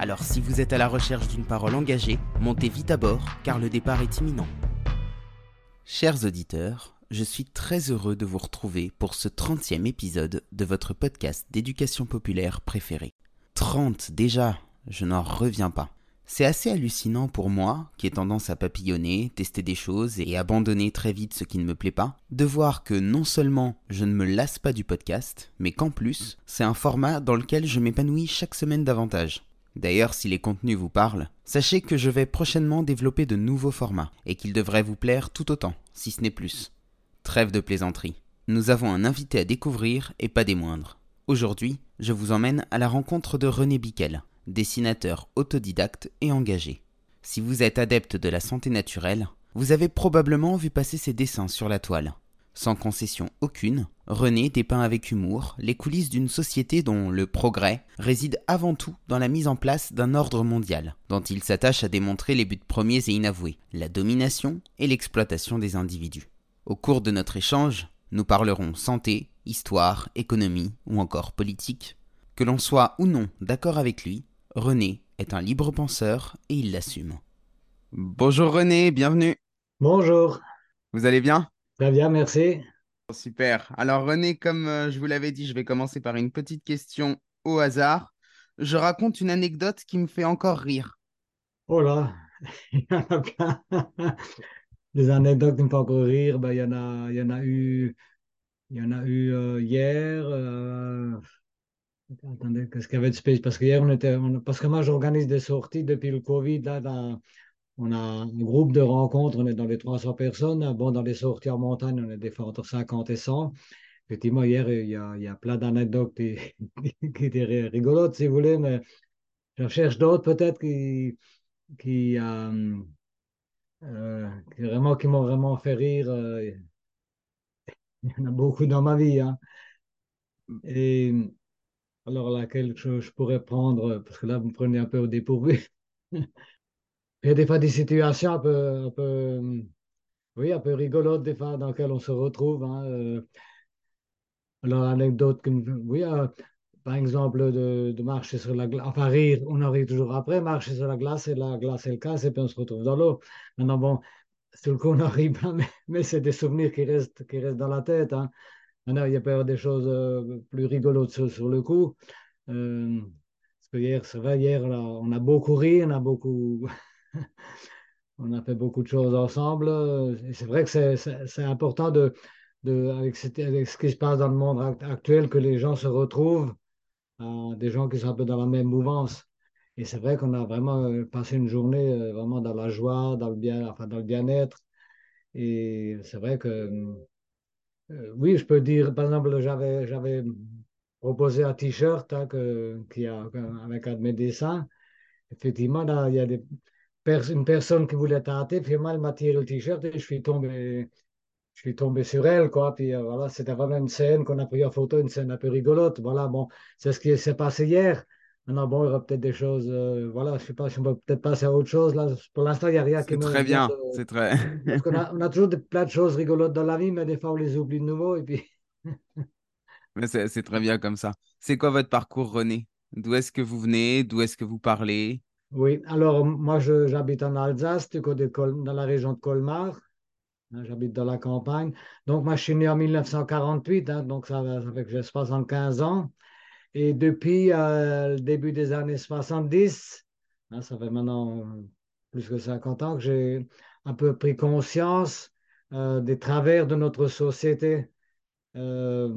Alors si vous êtes à la recherche d'une parole engagée, montez vite à bord car le départ est imminent. Chers auditeurs, je suis très heureux de vous retrouver pour ce 30e épisode de votre podcast d'éducation populaire préféré. 30 déjà, je n'en reviens pas. C'est assez hallucinant pour moi, qui ai tendance à papillonner, tester des choses et abandonner très vite ce qui ne me plaît pas, de voir que non seulement je ne me lasse pas du podcast, mais qu'en plus, c'est un format dans lequel je m'épanouis chaque semaine davantage. D'ailleurs, si les contenus vous parlent, sachez que je vais prochainement développer de nouveaux formats et qu'ils devraient vous plaire tout autant, si ce n'est plus. Trêve de plaisanterie. Nous avons un invité à découvrir et pas des moindres. Aujourd'hui, je vous emmène à la rencontre de René Biquel, dessinateur autodidacte et engagé. Si vous êtes adepte de la santé naturelle, vous avez probablement vu passer ses dessins sur la toile. Sans concession aucune, René dépeint avec humour les coulisses d'une société dont le progrès réside avant tout dans la mise en place d'un ordre mondial, dont il s'attache à démontrer les buts premiers et inavoués, la domination et l'exploitation des individus. Au cours de notre échange, nous parlerons santé, histoire, économie ou encore politique. Que l'on soit ou non d'accord avec lui, René est un libre penseur et il l'assume. Bonjour René, bienvenue. Bonjour, Vous allez bien? Très bien, merci. Super. Alors René, comme euh, je vous l'avais dit, je vais commencer par une petite question au hasard. Je raconte une anecdote qui me fait encore rire. Oh là, il y en a plein. Des anecdotes qui me font encore rire, ben, il y en a, il y en a eu, il y en a eu euh, hier. euh, Attendez, qu'est-ce qu'il y avait de spécial? Parce que hier, on était, on- parce que moi, j'organise des sorties depuis le Covid. Là, dans- on a un groupe de rencontres, on est dans les 300 personnes. Bon, dans les sorties en montagne, on est des fois entre 50 et 100. Effectivement, hier, il y a, plein d'anecdotes qui, étaient ri- rigolotes, si vous voulez, mais je cherche d'autres peut-être qui, qui, euh, euh, vraiment, qui m'ont vraiment fait rire. euh, il y en a beaucoup dans ma vie. hein. Et alors, laquelle je, je pourrais prendre, parce que là, vous me prenez un peu au dépourvu. Il y a des fois des situations un peu, un peu, oui, un peu rigolotes, des fois, dans lesquelles on se retrouve. hein, euh. Alors, anecdote, oui, euh, par exemple, de, marcher sur la glace, enfin, rire, on en rit toujours après, marcher sur la glace, et la glace, elle casse, et puis on se retrouve dans l'eau. Maintenant, bon, sur le coup, on en rit pas, mais, mais c'est des souvenirs qui restent, qui restent dans la tête. Hein. Maintenant, il y a peut y avoir des choses euh, plus rigolotes sur, sur le coup. Parce que hier, c'est vrai, hier, là, on a beaucoup ri, on a beaucoup. On a fait beaucoup de choses ensemble. c'est vrai que c'est important de, de, avec, ce qui se passe dans le monde act- actuel, que les gens se retrouvent, euh, des gens qui sont un peu dans la même mouvance. Et c'est vrai qu'on a vraiment euh, passé une journée euh, vraiment dans la joie, dans le bien, enfin, dans le bien-être. Et c'est vrai que, oui, je peux dire, par exemple, j'avais, j'avais proposé un t-shirt hein, que, qui a, avec un de mes dessins. Effectivement, là, il y a des une personne qui voulait tâter, finalement, elle m'a tiré le t-shirt et je suis tombé, je suis tombé sur elle, quoi. Puis euh, voilà, c'était vraiment une scène qu'on a pris en photo, une scène un peu rigolote. Voilà, bon, c'est ce qui s'est passé hier. Maintenant, bon, il y aura peut-être des choses, euh, voilà, je sais pas si on peut peut-être passer à autre chose. Là, pour l'instant, il n'y a rien qui C'est me très bien, de... c'est très... Parce qu'on a, on a toujours des- plein de choses rigolotes dans la vie, mais des fois, on les oublie de nouveau. Et puis, Mais c'est très bien comme ça. C'est quoi votre parcours, René? D'où est-ce que vous venez? D'où est-ce que vous parlez? Oui, alors, moi, j'habite en Alsace, du côté dans la région de Colmar. Hein, J'habite dans la campagne. Donc, moi, je suis né en 1948, hein, donc ça, fait que j'ai 75 ans. Et depuis euh, le début des années 70, hein, ça fait maintenant plus que 50 ans que j'ai un peu pris conscience euh, des travers de notre société. Euh,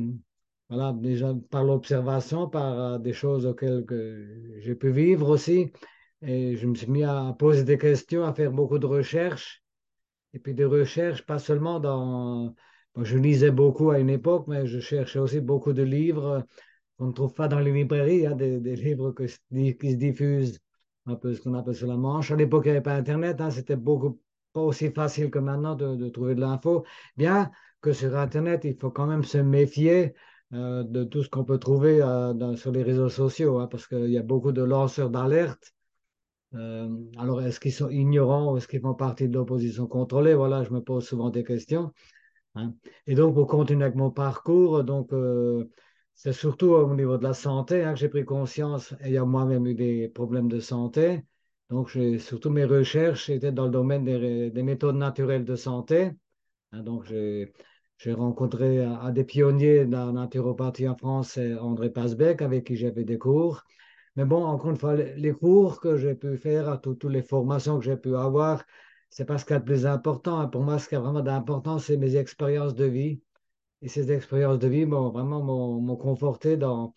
voilà, déjà par l'observation, par des choses auxquelles que j'ai pu vivre aussi. Et je me suis mis à poser des questions, à faire beaucoup de recherches. Et puis des recherches, pas seulement dans... je lisais beaucoup à une époque, mais je cherchais aussi beaucoup de livres qu'on ne trouve pas dans les librairies, hein, des, des livres qui se diffusent un peu ce qu'on appelle sur la manche. À l'époque, il n'y avait pas Internet, hein, c'était beaucoup pas aussi facile que maintenant de, trouver de l'info. Bien que sur Internet, il faut quand même se méfier euh, de tout ce qu'on peut trouver euh, sur les réseaux sociaux, hein, parce qu'il y a beaucoup de lanceurs d'alerte. Euh, alors, est-ce qu'ils sont ignorants ou est-ce qu'ils font partie de l'opposition contrôlée? Voilà, je me pose souvent des questions. hein. Et donc, pour continuer avec mon parcours, donc, euh, c'est surtout au niveau de la santé hein, que j'ai pris conscience, ayant moi-même eu des problèmes de santé. Donc, surtout mes recherches étaient dans le domaine des, des méthodes naturelles de santé. Hein, donc, j'ai rencontré un, un des pionniers de la naturopathie en France, André Pasbeck, avec qui j'avais des cours. Mais bon, encore une fois, les cours que j'ai pu faire, toutes les formations que j'ai pu avoir, c'est pas ce qu'il y a de plus important. hein. Pour moi, ce qui est vraiment d'important, c'est mes expériences de vie. Et ces expériences de vie m'ont vraiment m'ont conforté dans.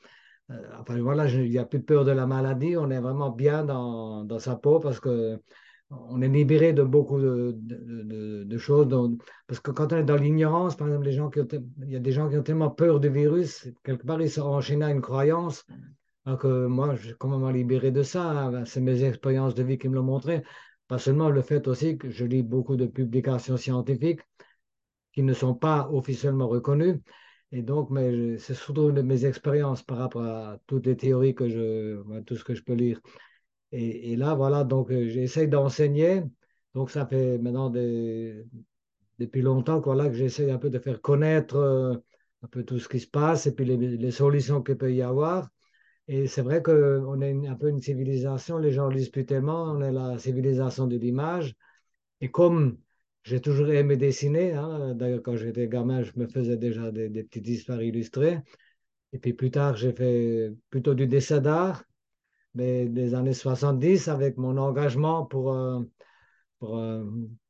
euh, enfin, voilà, il n'y a plus de peur de la maladie. On est vraiment bien dans, dans sa peau parce que on est libéré de beaucoup de, de- choses. parce que quand on est dans l'ignorance, par exemple, les gens qui il y a des gens qui ont tellement peur du virus, quelque part, ils sont enchaînés à une croyance. Alors que moi, je suis complètement libéré de ça. hein. Ben, C'est mes expériences de vie qui me l'ont montré. Pas seulement le fait aussi que je lis beaucoup de publications scientifiques qui ne sont pas officiellement reconnues. Et donc, c'est surtout une de mes expériences par rapport à toutes les théories que je, ben, tout ce que je peux lire. Et, là, voilà, donc euh, j'essaie d'enseigner. Donc, ça fait maintenant depuis longtemps voilà, que j'essaie un peu de faire connaître euh, un peu tout ce qui se passe et puis les solutions qu'il peut y avoir. Et c'est vrai qu'on est un peu une civilisation, les gens lisent plus tellement, on est la civilisation de l'image. Et comme j'ai toujours aimé dessiner, hein, d'ailleurs quand j'étais gamin, je me faisais déjà des, des petites histoires illustrées. Et puis plus tard, j'ai fait plutôt du dessin d'art, mais des années 70 avec mon engagement pour, euh, euh,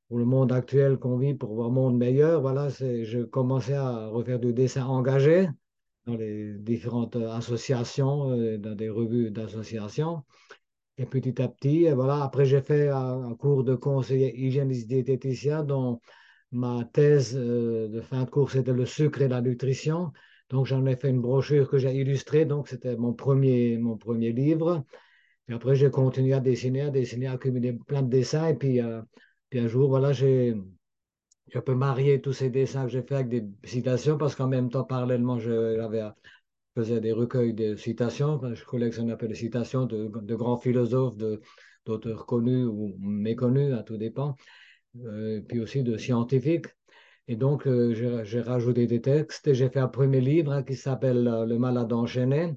pour le monde actuel qu'on vit, pour un monde meilleur. Voilà, je commençais à refaire du dessin engagé dans les différentes associations, euh, dans des revues d'associations. Et petit à petit, euh, voilà, après j'ai fait un, cours de conseiller hygiéniste diététicien dont ma thèse euh, de fin de cours c'était le sucre et la nutrition. Donc j'en ai fait une brochure que j'ai illustrée, donc c'était mon premier, mon premier livre. Et après j'ai continué à dessiner, à dessiner, à accumuler plein de dessins. Et puis, euh, puis un jour, voilà, j'ai j'ai un peu marié tous ces dessins que j'ai fait avec des citations parce qu'en même temps, parallèlement, je, faisais des recueils de citations. Je collectionne un peu les citations de, grands philosophes, d'auteurs connus ou méconnus, à tout dépend, euh, puis aussi de scientifiques. Et donc, euh, j'ai rajouté des textes et j'ai fait un premier livre hein, qui s'appelle euh, Le malade enchaîné,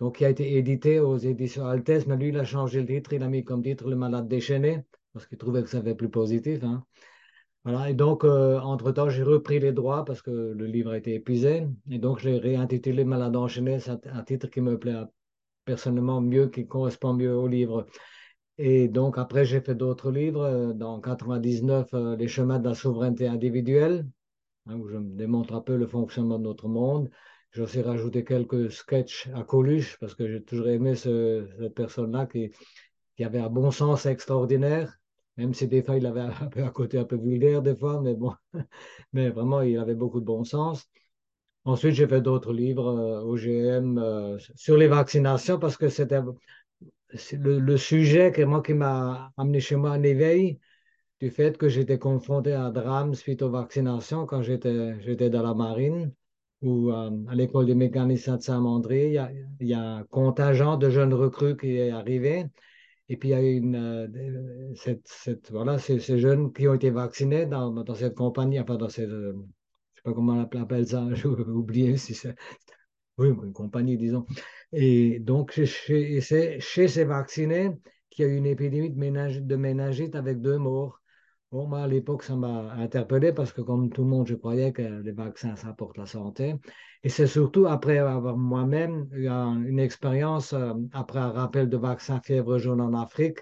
donc qui a été édité aux éditions Altesse, mais lui, il a changé le titre, il a mis comme titre Le malade déchaîné, parce qu'il trouvait que ça fait plus positif. hein. Voilà, et donc, euh, entre-temps, j'ai repris les droits parce que le livre a été épuisé. Et donc, je l'ai réintitulé Malade enchaîné. C'est un titre qui me plaît personnellement mieux, qui correspond mieux au livre. Et donc, après, j'ai fait d'autres livres. euh, Dans 99, euh, Les chemins de la souveraineté individuelle, hein, où je démontre un peu le fonctionnement de notre monde. J'ai aussi rajouté quelques sketchs à Coluche parce que j'ai toujours aimé ce- cette personne-là qui avait un bon sens extraordinaire. Même si des fois, il avait un un côté un peu vulgaire des fois, mais bon, mais vraiment, il avait beaucoup de bon sens. Ensuite, j'ai fait d'autres livres, euh, OGM, euh, sur les vaccinations, parce que c'était le, sujet que qui m'a amené chez moi un éveil du fait que j'étais confronté à un drame suite aux vaccinations quand j'étais dans la marine ou euh, à l'école des mécaniciens de Saint-Mandré. Il il y a un contingent de jeunes recrues qui est arrivé. Et puis, il y a une, euh, cette, cette- voilà, ces, jeunes qui ont été vaccinés dans, dans cette compagnie, enfin, dans cette, euh, je ne sais pas comment on appelle ça, j'ai oublié si c'est, oui, une compagnie, disons. Et donc, c'est chez ces vaccinés qu'il y a eu une épidémie de méningite, de méningite avec deux morts. Bon, moi, à l'époque, ça m'a interpellé parce que, comme tout le monde, je croyais que les vaccins, ça apporte la santé. Et c'est surtout après avoir moi-même eu un- une expérience, euh, après un rappel de vaccin fièvre jaune en Afrique.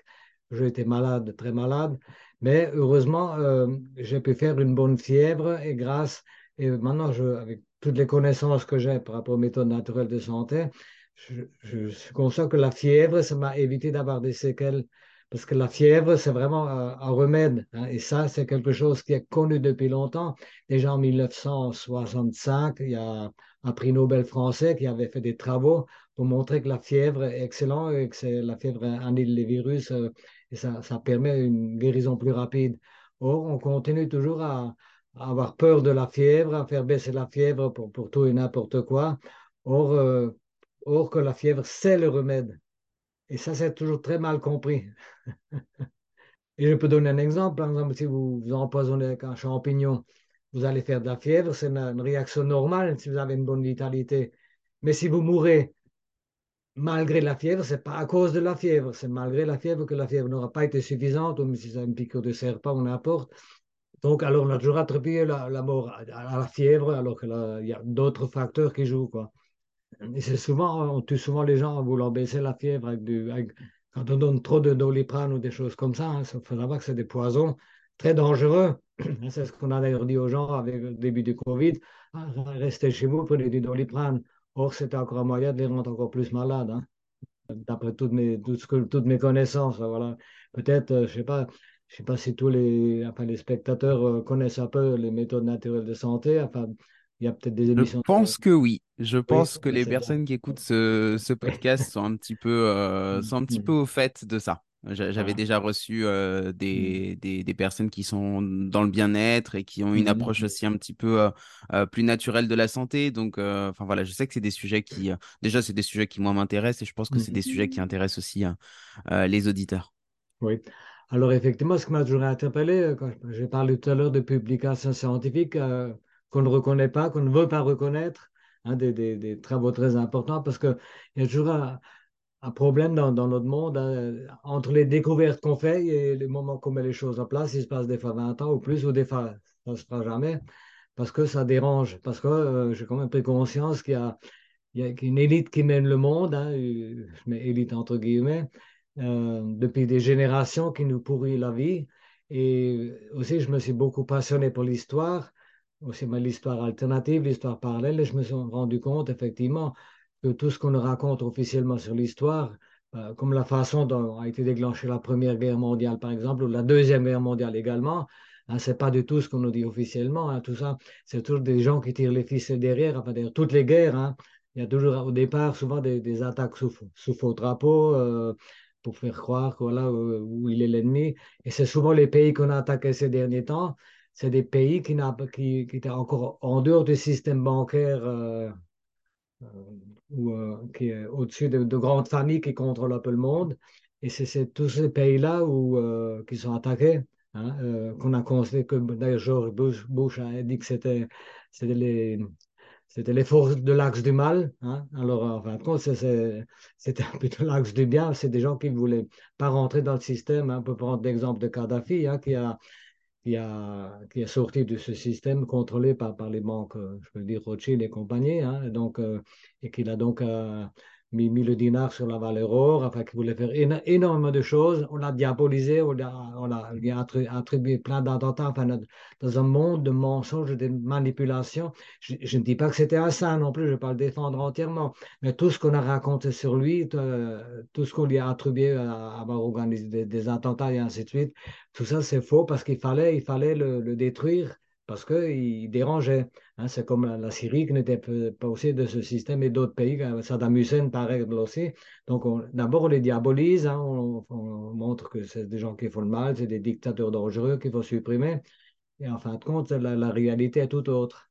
J'ai été malade, très malade. Mais heureusement, euh, j'ai pu faire une bonne fièvre et grâce, et maintenant, avec toutes les connaissances que j'ai par rapport aux méthodes naturelles de santé, je, je conscient que la fièvre, ça m'a évité d'avoir des séquelles parce que la fièvre, c'est vraiment un remède. hein, et ça, c'est quelque chose qui est connu depuis longtemps. Déjà en 1965, il y a un prix Nobel français qui avait fait des travaux pour montrer que la fièvre est excellente et que c'est, la fièvre annule les virus euh, et ça, ça permet une guérison plus rapide. Or, on continue toujours à, avoir peur de la fièvre, à faire baisser la fièvre pour, pour tout et n'importe quoi. Or, euh, or que la fièvre, c'est le remède. Et ça, c'est toujours très mal compris. Et je peux donner un exemple. Par exemple, si vous vous empoisonnez avec un champignon, vous allez faire de la fièvre. C'est une, réaction normale si vous avez une bonne vitalité. Mais si vous mourrez malgré la fièvre, c'est pas à cause de la fièvre. C'est malgré la fièvre que la fièvre n'aura pas été suffisante, ou si c'est une piqûre de serpent ou n'importe. Donc, alors, on a toujours attribué la, mort à, à la fièvre, alors qu'il y a d'autres facteurs qui jouent, quoi. C'est souvent, on tue souvent les gens en voulant baisser la fièvre avec du, avec- quand on donne trop de doliprane ou des choses comme ça. Il faut savoir que c'est des poisons très dangereux. C'est ce qu'on a d'ailleurs dit aux gens avec le début du Covid. Ah, restez chez vous, prenez du doliprane. Or, c'était encore un moyen de les rendre encore plus malades, hein, d'après toutes mes, tout ce que, toutes mes connaissances. Voilà. Peut-être, euh, je sais pas, je sais pas si tous les, enfin, les spectateurs euh, connaissent un peu les méthodes naturelles de santé. Enfin, il y a peut-être des Je émissions. pense que oui. Je Oui, pense que les bien. personnes qui écoutent ce, ce podcast sont un petit peu, euh, sont un petit peu au fait de ça. J'a- J'avais Voilà. déjà reçu euh, Mhm. des, des, des personnes qui sont dans le bien-être et qui ont une approche Mhm. aussi un petit peu euh, plus naturelle de la santé. Donc, enfin voilà, je sais que c'est des sujets qui, déjà, c'est des sujets qui moi m'intéressent et je pense que c'est des sujets qui intéressent aussi les auditeurs. Oui. Alors, effectivement, ce qui m'a toujours interpellé, quand j'ai parlé tout à l'heure de publications scientifiques qu'on ne reconnaît pas, qu'on ne veut pas reconnaître, hein, des, travaux très importants, parce qu'il y a toujours un, problème dans, notre monde hein, entre les découvertes qu'on fait et les moments qu'on met les choses en place. Il se passe des fois 20 ans ou plus, ou des fois ça ne se fera jamais, parce que ça dérange, parce que euh, j'ai quand même pris conscience qu'il y a une élite qui mène le monde, hein, euh, je mets élite entre guillemets, euh, depuis des générations qui nous pourrit la vie. Et aussi, je me suis beaucoup passionné pour l'histoire, l'histoire alternative, l'histoire parallèle, et je me suis rendu compte effectivement que tout ce qu'on nous raconte officiellement sur l'histoire, euh, comme la façon dont a été déclenchée la Première Guerre mondiale, par exemple, ou la Deuxième Guerre mondiale également, hein, c'est pas du tout ce qu'on nous dit officiellement. hein, tout ça, c'est toujours des gens qui tirent les ficelles derrière. Enfin, d'ailleurs, toutes les guerres, hein, il y a toujours au départ souvent des, attaques sous, faux drapeau euh, pour faire croire que, voilà, où, où il est l'ennemi. Et c'est souvent les pays qu'on a attaqués ces derniers temps. C'est des pays qui, qui, qui étaient encore en dehors du système bancaire euh, euh, ou euh, qui est au-dessus de, de grandes familles qui contrôlent un peu le monde. Et c'est tous ces pays-là qui sont attaqués, hein, qu'on a constaté que George Bush, a dit que c'était les, les forces de l'axe du mal. hein. Alors, en fin de compte, c'était plutôt l'axe du bien. C'est des gens qui ne voulaient pas rentrer dans le système. hein. On peut prendre l'exemple de Kadhafi, hein, qui a, qui a, qui est sorti de ce système contrôlé par, par les banques, euh, je peux dire Rothschild et compagnie, hein, donc, euh, et qu'il a donc euh, mis, le dinar sur la valeur or, enfin, qui voulait faire éno- énormément de choses. On l'a diabolisé, on l'a, attribué plein d'attentats, enfin, dans un monde de mensonges, de manipulations. Je, ne dis pas que c'était un saint non plus, je ne vais pas le défendre entièrement, mais tout ce qu'on a raconté sur lui, euh, tout ce qu'on lui a attribué à avoir organisé des, attentats et ainsi de suite, tout ça, c'est faux parce qu'il fallait, il fallait le détruire parce qu'il dérangeait. Hein, c'est comme la, Syrie qui n'était pas aussi de ce système et d'autres pays, comme Saddam Hussein pareil aussi. Donc on- d'abord on les diabolise, hein, on, on montre que c'est des gens qui font le mal, c'est des dictateurs dangereux qu'il faut supprimer. Et en fin de compte, la, la réalité est tout autre.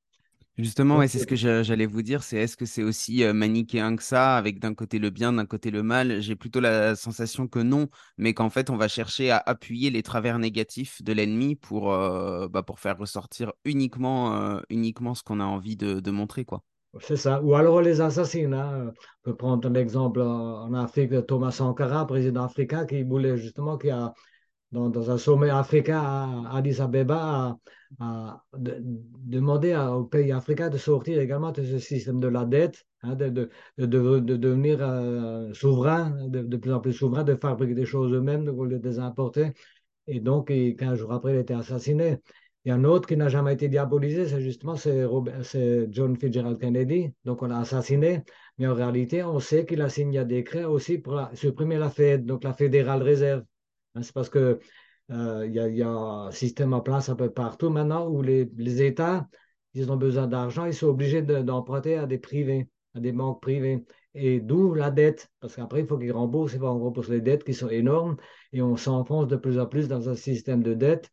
Justement, ouais, c'est ce que j'a- j'allais vous dire, c'est est-ce que c'est aussi manichéen que ça, avec d'un côté le bien, d'un côté le mal? J'ai plutôt la sensation que non, mais qu'en fait, on va chercher à appuyer les travers négatifs de l'ennemi pour, euh, bah, pour faire ressortir uniquement, euh, uniquement ce qu'on a envie de, de montrer, quoi. c'est ça. Ou alors les assassine. hein. On peut prendre un exemple en en Afrique de Thomas Sankara, président africain, qui voulait justement, qui a dans, un sommet africain à Addis Abeba, à, à de- demander aux pays africains de sortir également de ce système de la dette, hein, de, de, de, de- de devenir euh, souverain, de, plus en plus souverain, de fabriquer des choses eux-mêmes de les importer. Et donc, et 15 jours après, il a été assassiné. Il y a un autre qui n'a jamais été diabolisé, c'est justement c'est John Fitzgerald Kennedy. Donc, on l'a assassiné, mais en réalité, on sait qu'il a signé un décret aussi pour supprimer la Fed, donc la Fédérale Réserve. Hein, C'est parce que euh, il y a, un système en place un peu partout maintenant où les, États, ils ont besoin d'argent, ils sont obligés de- d'emprunter à des privés, à des banques privées. Et d'où la dette, parce qu'après, il faut qu'ils remboursent, il faut rembourser les dettes qui sont énormes, et on s'enfonce de plus en plus dans un système de dette.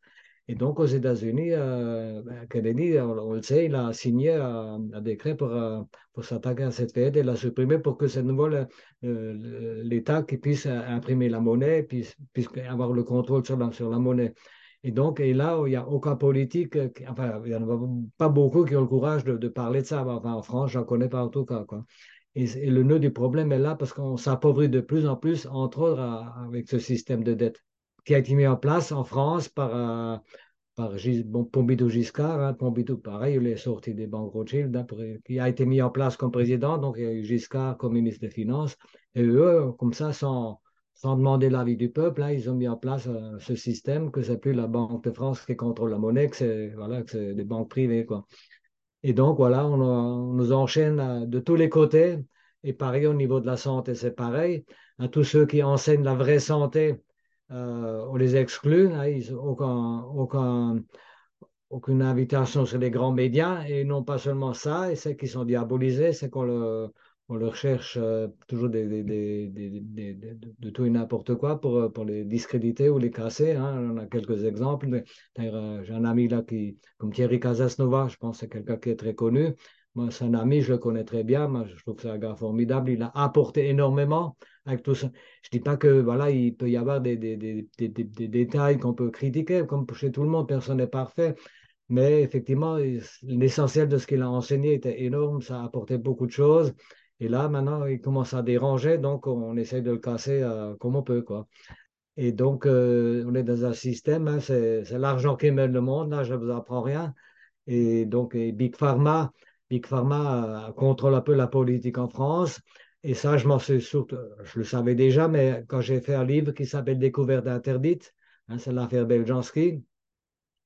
Et donc, aux États-Unis, euh, ben, Kennedy, on, le sait, il a signé un, décret pour, euh, pour s'attaquer à cette fête et l'a supprimé pour que c'est nouveau l'État qui puisse imprimer la monnaie, puisse, puisse avoir le contrôle sur la, sur la monnaie. Et donc, et là, il n'y a aucun politique, enfin, il n'y en a pas beaucoup qui ont le courage de, de parler de ça. Enfin, en France, j'en connais pas en tout cas. Quoi. Et, le nœud du problème est là parce qu'on s'appauvrit de plus en plus, entre autres, avec ce système de dette qui a été mis en place en France par, euh, par Pompidou Giscard. Hein. Pompidou, pareil, il est sorti des banques Rothschild, hein, qui a été mis en place comme président. Donc, il y a eu Giscard comme ministre des Finances. Et eux, comme ça, sans, sans demander l'avis du peuple, hein, ils ont mis en place euh, ce système que c'est plus la Banque de France qui contrôle la monnaie, que c'est voilà, des banques privées. Quoi. Et donc, voilà, on, nous enchaîne euh, de tous les côtés. Et pareil, au niveau de la santé, c'est pareil. À tous ceux qui enseignent la vraie santé, euh, on les exclut. Hein, ils aucun, aucun, aucune invitation sur les grands médias. Et non pas seulement ça, et ceux qui sont diabolisés, c'est qu'on le, on leur cherche euh, toujours de tout et n'importe quoi pour, euh, les discréditer ou les casser. Hein. On a quelques exemples. J'ai un ami là qui, comme Thierry Casasnova, je pense que c'est quelqu'un qui est très connu. Moi, c'est un ami, je le connais très bien. Moi, je trouve que c'est un gars formidable. Il a apporté énormément avec tout ça. Je ne dis pas que voilà, il peut y avoir des, des, des détails qu'on peut critiquer, comme chez tout le monde, personne n'est parfait. Mais effectivement, l'essentiel de ce qu'il a enseigné était énorme, ça a apporté beaucoup de choses. Et là, maintenant, il commence à déranger, donc on essaie de le casser euh, comme on peut. Quoi. Et donc, euh, on est dans un système, hein, c'est l'argent qui mène le monde, là, je ne vous apprends rien. Et donc, Big Pharma, Big Pharma euh, contrôle un peu la politique en France. Et ça, je m'en suis je le savais déjà, mais quand j'ai fait un livre qui s'appelle Découverte interdite, hein, c'est l'affaire Beljanski,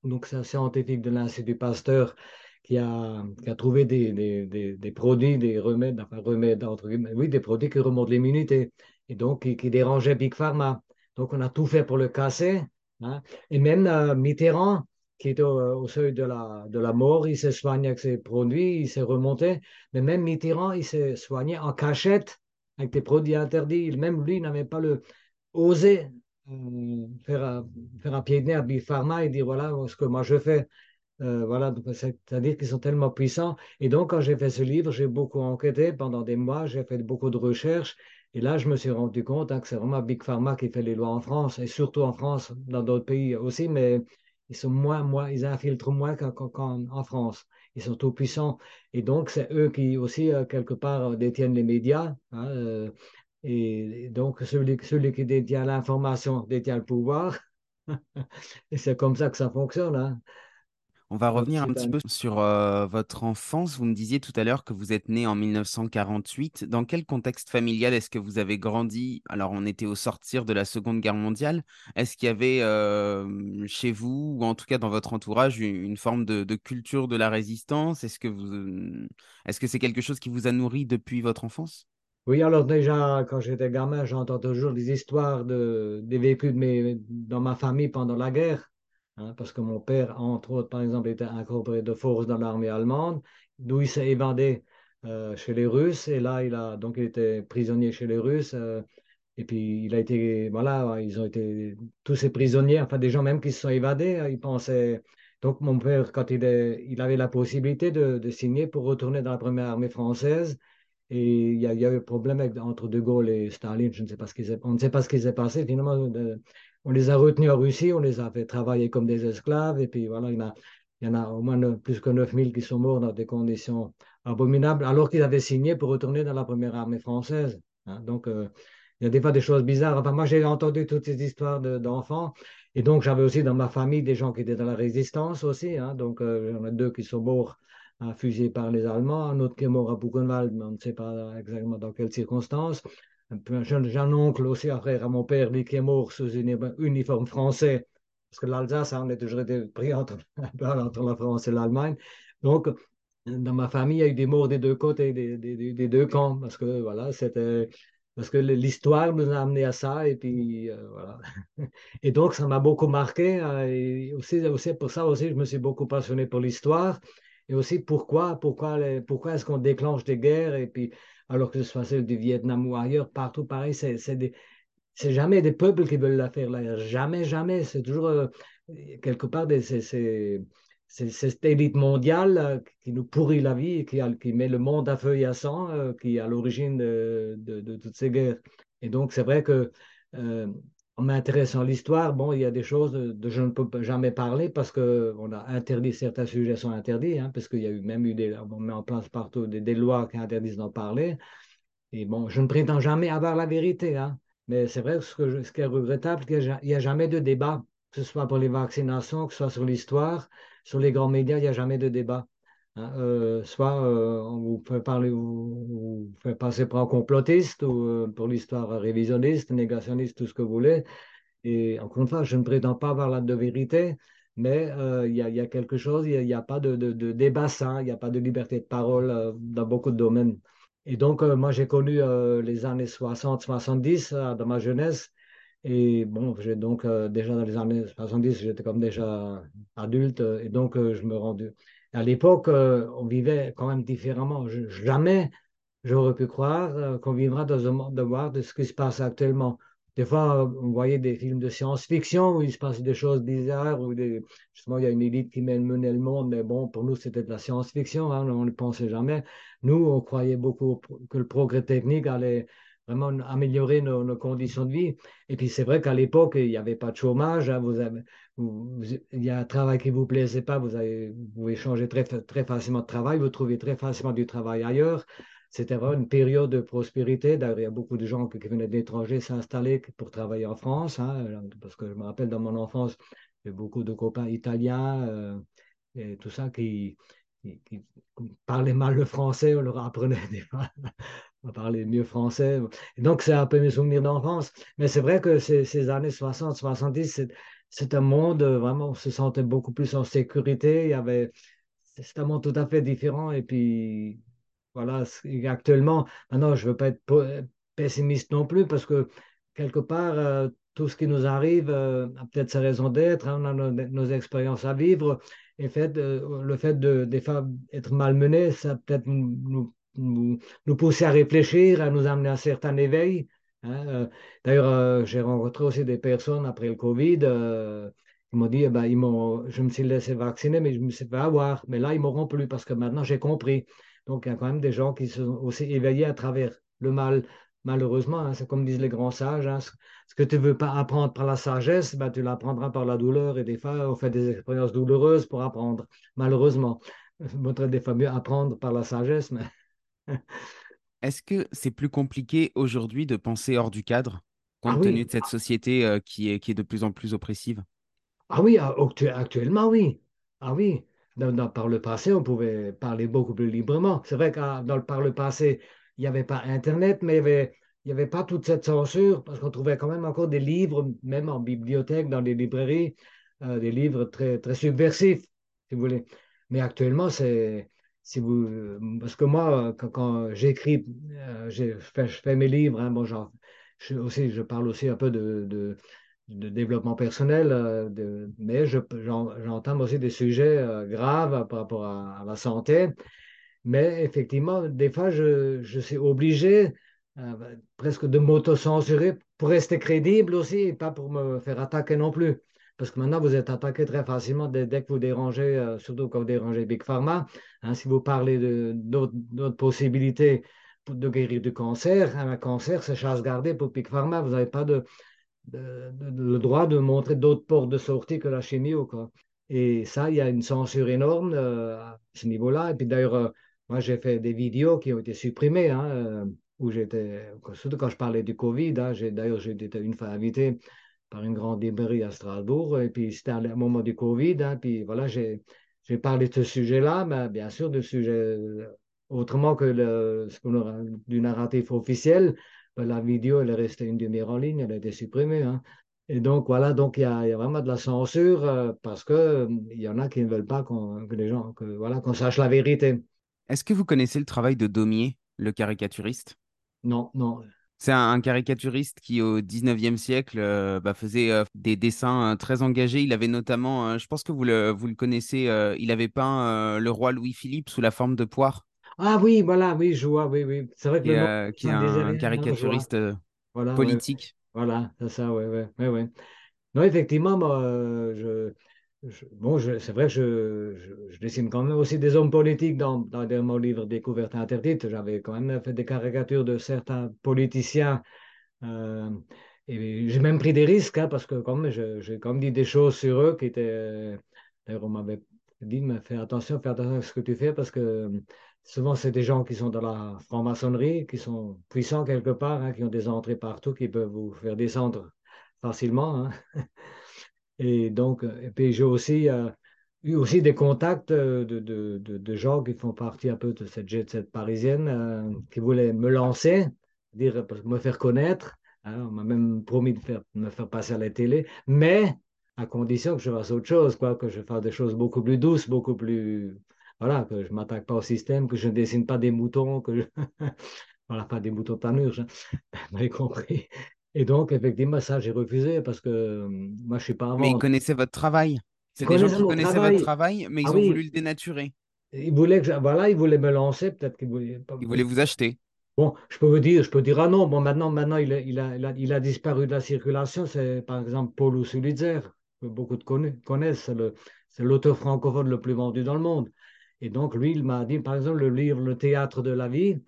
donc c'est un scientifique de l'Institut Pasteur qui a, trouvé des, produits, des remèdes, enfin remèdes entre guillemets, oui, des produits qui remontent l'immunité et donc qui, qui, dérangeaient Big Pharma. Donc on a tout fait pour le casser. Hein. Et même euh, Mitterrand, qui est au, seuil de la, de la mort, il s'est soigné avec ses produits, il s'est remonté. Mais même Mitterrand, il s'est soigné en cachette avec des produits interdits. Même lui n'avait pas le, osé euh, faire, faire un pied de nez à Big Pharma et dire voilà ce que moi je fais. Euh, voilà, c'est-à-dire qu'ils sont tellement puissants. Et donc, quand j'ai fait ce livre, j'ai beaucoup enquêté pendant des mois, j'ai fait beaucoup de recherches. Et là, je me suis rendu compte hein, que c'est vraiment Big Pharma qui fait les lois en France, et surtout en France, dans d'autres pays aussi, mais ils sont moins, ils infiltrent moins qu'en France. Ils sont tout puissants. Et donc, c'est eux qui aussi, euh, quelque part, détiennent les médias. Hein, euh, et, donc, celui, celui qui détient l'information détient le pouvoir. et c'est comme ça que ça fonctionne. Hein. On va revenir un petit peu sur euh, votre enfance. Vous me disiez tout à l'heure que vous êtes né en 1948. Dans quel contexte familial est-ce que vous avez grandi? Alors, on était au sortir de la Seconde Guerre mondiale. Est-ce qu'il y avait euh, chez vous, ou en tout cas dans votre entourage, une, forme de, culture de la résistance? Est-ce que vous, est-ce que c'est quelque chose qui vous a nourri depuis votre enfance? Oui, alors déjà, quand j'étais gamin, j'entends toujours des histoires de, des vécus de dans ma famille pendant la guerre. Hein, parce que mon père, entre autres, par exemple, était incorporé de force dans l'armée allemande, d'où il s'est évadé euh, chez les Russes, et là, il a donc il était prisonnier chez les Russes, euh, et puis il a été, voilà, ils ont été tous ces prisonniers, enfin des gens même qui se sont évadés, hein, ils pensaient. Donc mon père, quand il, est, il avait la possibilité de, signer pour retourner dans la première armée française, et il y, a, eu problème entre De Gaulle et Staline, je ne sais pas ce qui on ne sait pas ce qui s'est passé finalement on les a retenus en Russie, on les a fait travailler comme des esclaves, et puis voilà, il y en a, au moins plus que 9000 qui sont morts dans des conditions abominables, alors qu'ils avaient signé pour retourner dans la première armée française. Hein. Donc, euh, il y a des fois des choses bizarres. Enfin, moi, j'ai entendu toutes ces histoires d'enfants, et donc j'avais aussi dans ma famille des gens qui étaient dans la résistance aussi. Hein. Donc, euh, il y en a deux qui sont morts fusillés par les Allemands, un autre qui est mort à Buchenwald, mais on ne sait pas exactement dans quelles circonstances j'ai un oncle aussi, un frère à mon père, lui qui est mort sous un uniforme français, parce que l'Alsace, on a toujours été pris entre, entre la France et l'Allemagne. Donc, dans ma famille, il y a eu des morts des deux côtés, des, des, des deux camps, parce que voilà, c'était parce que l'histoire nous a amené à ça, et puis euh, voilà. Et donc, ça m'a beaucoup marqué, hein, et aussi, aussi pour ça aussi, je me suis beaucoup passionné pour l'histoire. Et aussi pourquoi, pourquoi, pourquoi est-ce qu'on déclenche des guerres et puis alors que ce soit celle du Vietnam ou ailleurs, partout pareil, c'est c'est jamais des peuples qui veulent la faire guerre, jamais, jamais. C'est toujours euh, quelque part des, c'est- c'est cette élite mondiale euh, qui nous pourrit la vie, qui, a- qui met le monde à feu et à sang, euh, qui est à l'origine de, toutes ces guerres. Et donc c'est vrai que m'intéressant à l'histoire, bon, il y a des choses de je ne peux jamais parler parce que on a interdit certains sujets sont interdits, hein, parce qu'il y a eu même eu des, on met en place partout des, lois qui interdisent d'en parler. Et bon, je ne prétends jamais avoir la vérité, hein. Mais c'est vrai que ce, qui est regrettable, c'est qu'il n'y a, jamais de débat, que ce soit pour les vaccinations, que ce soit sur l'histoire, sur les grands médias, il n'y a jamais de débat. Hein. Euh, soit euh, on vous fait parler, vous, fait passer pour un complotiste ou euh, pour l'histoire révisionniste, négationniste, tout ce que vous voulez. Et encore une fois, je ne prétends pas avoir la de vérité, mais il y a, quelque chose, il n'y a, pas de, de- de débat sain, il n'y a pas de liberté de parole dans beaucoup de domaines. Et donc, moi, j'ai connu les années 60-70 euh, dans ma jeunesse. Et bon, j'ai donc déjà dans les années 70, j'étais comme déjà adulte. et donc, je me rendais. À l'époque, euh, on vivait quand même différemment. Je- jamais j'aurais pu croire euh, qu'on vivra dans un monde de voir de ce qui se passe actuellement. Des fois, euh, on voyait des films de science-fiction où il se passe des choses bizarres, où justement, il y a une élite qui mène mener le monde, mais bon, pour nous, c'était de la science-fiction, hein, on ne pensait jamais. Nous, on croyait beaucoup que le progrès technique allait vraiment améliorer nos, conditions de vie. Et puis, c'est vrai qu'à l'époque, il n'y avait pas de chômage. hein, vous il y a un travail qui ne vous plaisait pas, vous, pouvez changer très, très facilement de travail, vous trouvez très facilement du travail ailleurs. C'était vraiment une période de prospérité. D'ailleurs, il y a beaucoup de gens qui, venaient de s'installer pour travailler en France, hein, parce que je me rappelle dans mon enfance, j'ai beaucoup de copains italiens euh, et tout ça qui, qui, parlaient mal le français. On leur apprenait des fois à parler mieux français. Et donc, c'est un peu mes souvenirs d'enfance. Mais c'est vrai que ces, ces années 60, 70, c'est, un monde, euh, vraiment, on se sentait beaucoup plus en sécurité. Il y avait, c'est un monde tout à fait différent. Et puis, voilà, actuellement, maintenant, je ne veux pas être po- pessimiste non plus parce que quelque part, euh, tout ce qui nous arrive euh, a peut-être sa raison d'être, hein, on a nos, expériences à vivre et fait, le fait de, des fois être malmené, ça peut-être nous, nous, pousser à réfléchir, à nous amener à un certain éveil. hein. Euh, D'ailleurs, euh, j'ai rencontré aussi des personnes après le Covid euh, qui m'ont dit, eh ben, ils je me suis laissé vacciner, mais je me suis fait avoir. Mais là, ils m'auront plus parce que maintenant, j'ai compris. Donc, il y a quand même des gens qui sont aussi éveillés à travers le mal. Malheureusement, hein, c'est comme disent les grands sages, hein, ce, que tu ne veux pas apprendre par la sagesse, ben, tu l'apprendras par la douleur. Et des fois, on fait des expériences douloureuses pour apprendre, malheureusement. Il vaudrait des fois mieux apprendre par la sagesse, mais Est-ce que c'est plus compliqué aujourd'hui de penser hors du cadre, ah compte tenu de cette société euh, qui est, qui est de plus en plus oppressive? ah oui, ah, actu- actuellement, oui. Ah oui. Dans- dans- par le passé, on pouvait parler beaucoup plus librement. C'est vrai que dans le, par le passé, il n'y avait pas Internet, mais il y avait, avait pas toute cette censure, parce qu'on trouvait quand même encore des livres, même en bibliothèque, dans les librairies, euh, des livres très, très subversifs, si vous voulez. Mais actuellement, c'est, si vous, parce que moi, quand, quand j'écris, euh, je fais, mes livres, hein, bon, genre, je, aussi, je parle aussi un peu de, développement personnel, euh, de- mais je- j'en- j'entame aussi des sujets euh, graves par rapport à, à la santé. Mais effectivement, des fois, je, suis obligé euh, presque de m'auto-censurer pour rester crédible aussi pas pour me faire attaquer non plus. Parce que maintenant, vous êtes attaqué très facilement dès, dès que vous dérangez, euh, surtout quand vous dérangez Big Pharma. Hein, si vous parlez d'autres possibilités de guérir du cancer, hein, un cancer, c'est chasse gardée pour Big Pharma. Vous n'avez pas de, de- le droit de montrer d'autres portes de sortie que la chimio, quoi. Et ça, il y a une censure énorme euh, à ce niveau-là. Et puis d'ailleurs, euh, moi, j'ai fait des vidéos qui ont été supprimées, hein, où j'étais, surtout quand je parlais du Covid. hein, d'ailleurs, j'ai été une fois invité par une grande librairie à Strasbourg. Et puis c'était un moment du Covid. hein, puis voilà, j'ai, j'ai parlé de ce sujet-là, mais bien sûr, de sujet euh, autrement que le, ce qu'on aura, du narratif officiel. Ben, la vidéo, elle est restée une demi-heure en ligne, elle a été supprimée. hein. Et donc, voilà, donc il y a, il y a vraiment de la censure euh, parce que, euh, y en a qui ne veulent pas qu'on, que les gens, que, voilà, qu'on sache la vérité. Est-ce que vous connaissez le travail de Daumier, le caricaturiste? Non, non. C'est un, un caricaturiste qui, au 19e siècle, euh, bah, faisait euh, des dessins euh, très engagés. Il avait notamment, je pense que vous le, vous le connaissez, il avait peint le roi Louis-Philippe sous la forme de poire, Ah oui, voilà, oui, je vois, oui, oui. C'est vrai que et, le nom, qui est un caricaturiste Voilà, ouais, ouais. politique. Voilà, c'est ça, ouais, ouais, ouais, ouais. Non, effectivement, moi, je, bon, c'est vrai que je, dessine quand même aussi des hommes politiques dans, dans, mon livre Découverte interdite. J'avais quand même fait des caricatures de certains politiciens. euh, et j'ai même pris des risques, hein, parce que j'ai quand même dit des choses sur eux qui étaient... D'ailleurs, on m'avait dit, mais fais attention, fais attention à ce que tu fais, parce que souvent, c'est des gens qui sont dans la franc-maçonnerie, qui sont puissants quelque part, hein, qui ont des entrées partout, qui peuvent vous faire descendre facilement. hein. Et donc, et puis j'ai aussi euh, eu aussi des contacts euh, de, de, de, de gens qui font partie un peu de cette jet set parisienne, euh, qui voulaient me lancer, dire, me faire connaître. hein. on m'a même promis de faire, me faire passer à la télé, mais à condition que je fasse autre chose, quoi, que je fasse des choses beaucoup plus douces, beaucoup plus... Voilà, que je ne m'attaque pas au système, que je ne dessine pas des moutons, que je... Voilà, pas des moutons tanurs, hein. vous m'avez compris. Et donc, effectivement, ça, j'ai refusé parce que euh, moi, je ne suis pas à Mais ils connaissaient votre travail. C'est des gens qui connaissaient votre travail. mais Ah ils ont voulu le dénaturer. ils voulaient que je- voilà, ils voulaient me lancer, peut-être qu'ils voulaient pas. Ils voulaient vous acheter. Bon, je peux vous dire, je peux dire, ah non, bon, maintenant, maintenant il, a, il a, il a, il a disparu de la circulation. C'est par exemple Paul Sulitzer, que beaucoup de conna- connaissent. C'est l'auteur francophone le plus vendu dans le monde. Et donc, lui, il m'a dit, par exemple, le livre Le théâtre de la vie,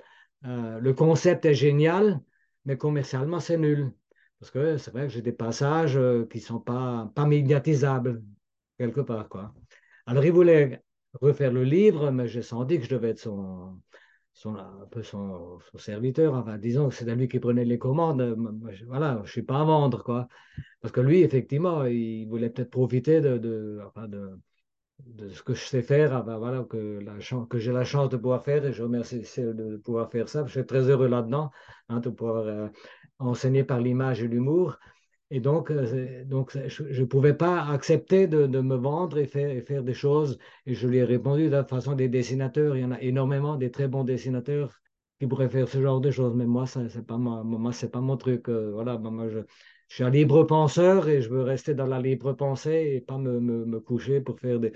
euh, le concept est génial, mais commercialement, c'est nul. Parce que c'est vrai que j'ai des passages euh, qui ne sont pas, pas médiatisables, quelque part, quoi. Alors, il voulait refaire le livre, mais j'ai senti que je devais être son, son, un peu son, son serviteur. Enfin, disons que c'était lui qui prenait les commandes. Je- Voilà, je ne suis pas à vendre, quoi. Parce que lui, effectivement, il voulait peut-être profiter de, de, enfin, de, de ce que je sais faire, ah ben voilà, que, la que j'ai la chance de pouvoir faire, et je remercie de pouvoir faire ça. Je suis très heureux là-dedans, hein, de pouvoir euh, enseigner par l'image et l'humour. Et donc, euh, donc je ne pouvais pas accepter de, de me vendre et faire, faire des choses. Et je lui ai répondu de la façon des dessinateurs. Il y en a énormément, des très bons dessinateurs qui pourraient faire ce genre de choses. Mais moi, ça, c'est pas pas mon truc. euh, voilà, moi, je, je suis un libre penseur et je veux rester dans la libre pensée et pas me, me, coucher pour faire des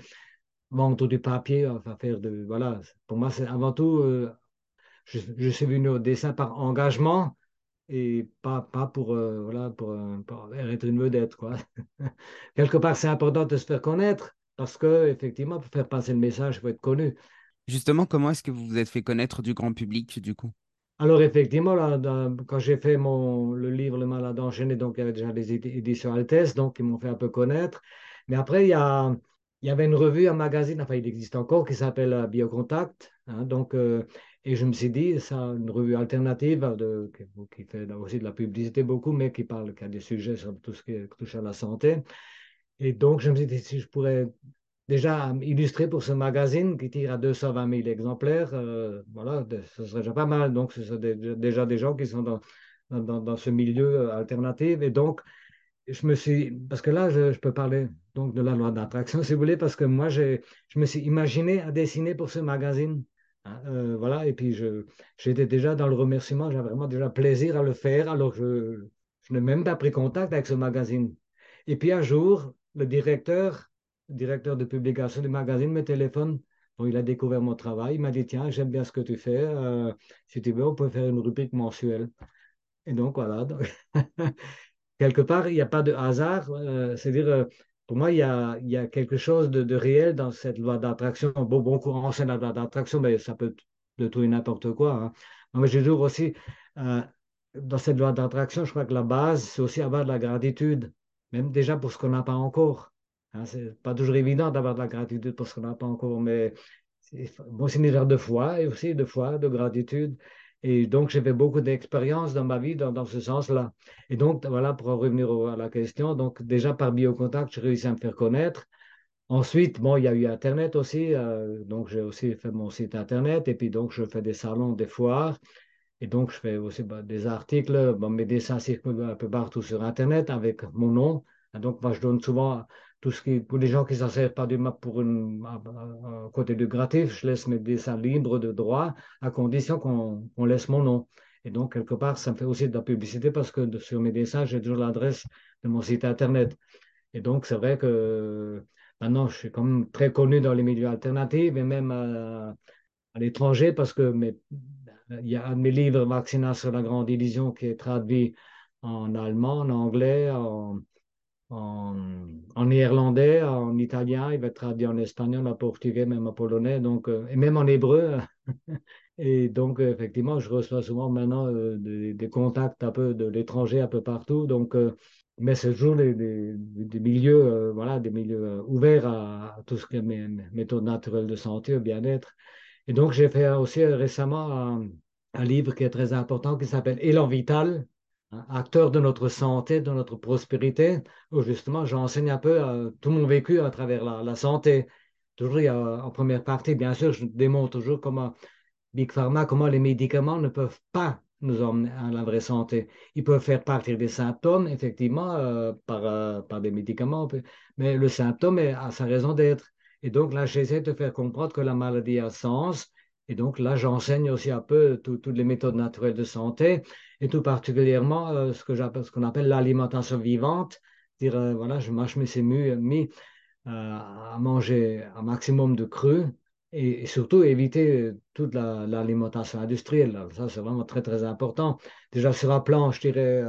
vendre du papier, enfin faire de voilà. Pour moi, c'est avant tout, euh, je, suis venu au dessin par engagement et pas, pas pour, euh, voilà, euh, pour être une vedette, quoi. Quelque part, c'est important de se faire connaître parce que, effectivement, pour faire passer le message, il faut être connu. Justement, comment est-ce que vous vous êtes fait connaître du grand public, du coup? Alors, effectivement, quand j'ai fait mon, le livre Le Malade enchaîné, donc il y avait déjà édi- éditions Altesse, donc ils m'ont fait un peu connaître. Mais après, il y a, il y avait une revue, un magazine, enfin, il existe encore, qui s'appelle euh, Biocontact. hein, donc, euh, et je me suis dit, ça, une revue alternative de, qui fait aussi de la publicité beaucoup, mais qui parle, qui a des sujets sur tout ce qui touche à la santé. Et donc, je me suis dit, si je pourrais déjà illustré pour ce magazine qui tire à 220 000 exemplaires, euh, voilà, ce serait déjà pas mal. Donc, ce sont déjà des gens qui sont dans, dans, ce milieu euh, alternatif. Et donc, je me suis, parce que là, je, peux parler donc de la loi d'attraction, si vous voulez, parce que moi, je me suis imaginé à dessiner pour ce magazine. Hein, euh, voilà, et puis j'étais déjà dans le remerciement, j'avais vraiment déjà plaisir à le faire, alors je, je n'ai même pas pris contact avec ce magazine. Et puis un jour, le directeur, directeur de publication du magazine me téléphone. Bon, il a découvert mon travail. Il m'a dit, tiens, j'aime bien ce que tu fais. euh, si tu veux, on peut faire une rubrique mensuelle. Et donc, voilà. Quelque part, il n'y a pas de hasard. euh, C'est-à-dire, euh, pour moi, il y a, quelque chose de, réel dans cette loi d'attraction. Bon, bon courant, c'est la loi d'attraction, mais ça peut de tout et n'importe quoi. hein. Mais je trouve aussi, euh, dans cette loi d'attraction, je crois que la base, c'est aussi avoir de la gratitude, même déjà pour ce qu'on n'a pas encore. Hein, c'est pas toujours évident d'avoir de la gratitude pour ce qu'on n'a pas encore, mais bon, c'est une erreur de foi et aussi de foi, de gratitude. Et donc, j'ai fait beaucoup d'expériences dans ma vie dans, dans ce sens-là. Et donc, voilà, pour en revenir à la question, donc déjà par biocontact, j'ai réussi à me faire connaître. Ensuite, bon, il y a eu Internet aussi, euh, donc j'ai aussi fait mon site Internet, et puis donc je fais des salons, des foires, et donc je fais aussi bah, des articles, mes dessins circulent un peu partout sur Internet avec mon nom. Et donc, moi, je donne souvent tout ce qui, pour les gens qui s'en servent pas du map pour une, un, côté du gratis, je laisse mes dessins libres de droit, à condition qu'on qu'on laisse mon nom. Et donc, quelque part, ça me fait aussi de la publicité parce que sur mes dessins, j'ai toujours l'adresse de mon site Internet. Et donc, c'est vrai que maintenant, je suis quand même très connu dans les milieux alternatifs et même à, l'étranger parce que il y a un de mes livres, Vaccinat sur la grande illusion, qui est traduit en allemand, en anglais, en, en, néerlandais, en italien, il va être traduit en espagnol, en portugais, même en polonais, donc, euh, et même en hébreu. et donc, effectivement, je reçois souvent maintenant euh, des, contacts un peu de l'étranger, un peu partout. Donc, euh, mais c'est toujours des, milieux, voilà, des milieux ouverts à, tout ce qui est méthodes naturelles de santé, au bien-être. Et donc, j'ai fait aussi récemment un livre qui est très important qui s'appelle Élan Vital acteur de notre santé, de notre prospérité, justement j'enseigne un peu euh, tout mon vécu à travers la, santé. Toujours, en première partie, bien sûr, je démontre toujours comment Big Pharma, comment les médicaments ne peuvent pas nous emmener à la vraie santé. Ils peuvent faire partir des symptômes, effectivement, euh, par, euh, par des médicaments, mais le symptôme a sa raison d'être. Et donc là, j'essaie de faire comprendre que la maladie a sens. Et donc là, j'enseigne aussi un peu toutes les méthodes naturelles de santé et tout particulièrement euh, ce que ce qu'on appelle l'alimentation vivante. Dire, euh, voilà, je mâche mes mis euh, à manger un maximum de cru et, surtout éviter toute l'alimentation industrielle. Ça, c'est vraiment très, très important. Déjà sur un plan, je dirais,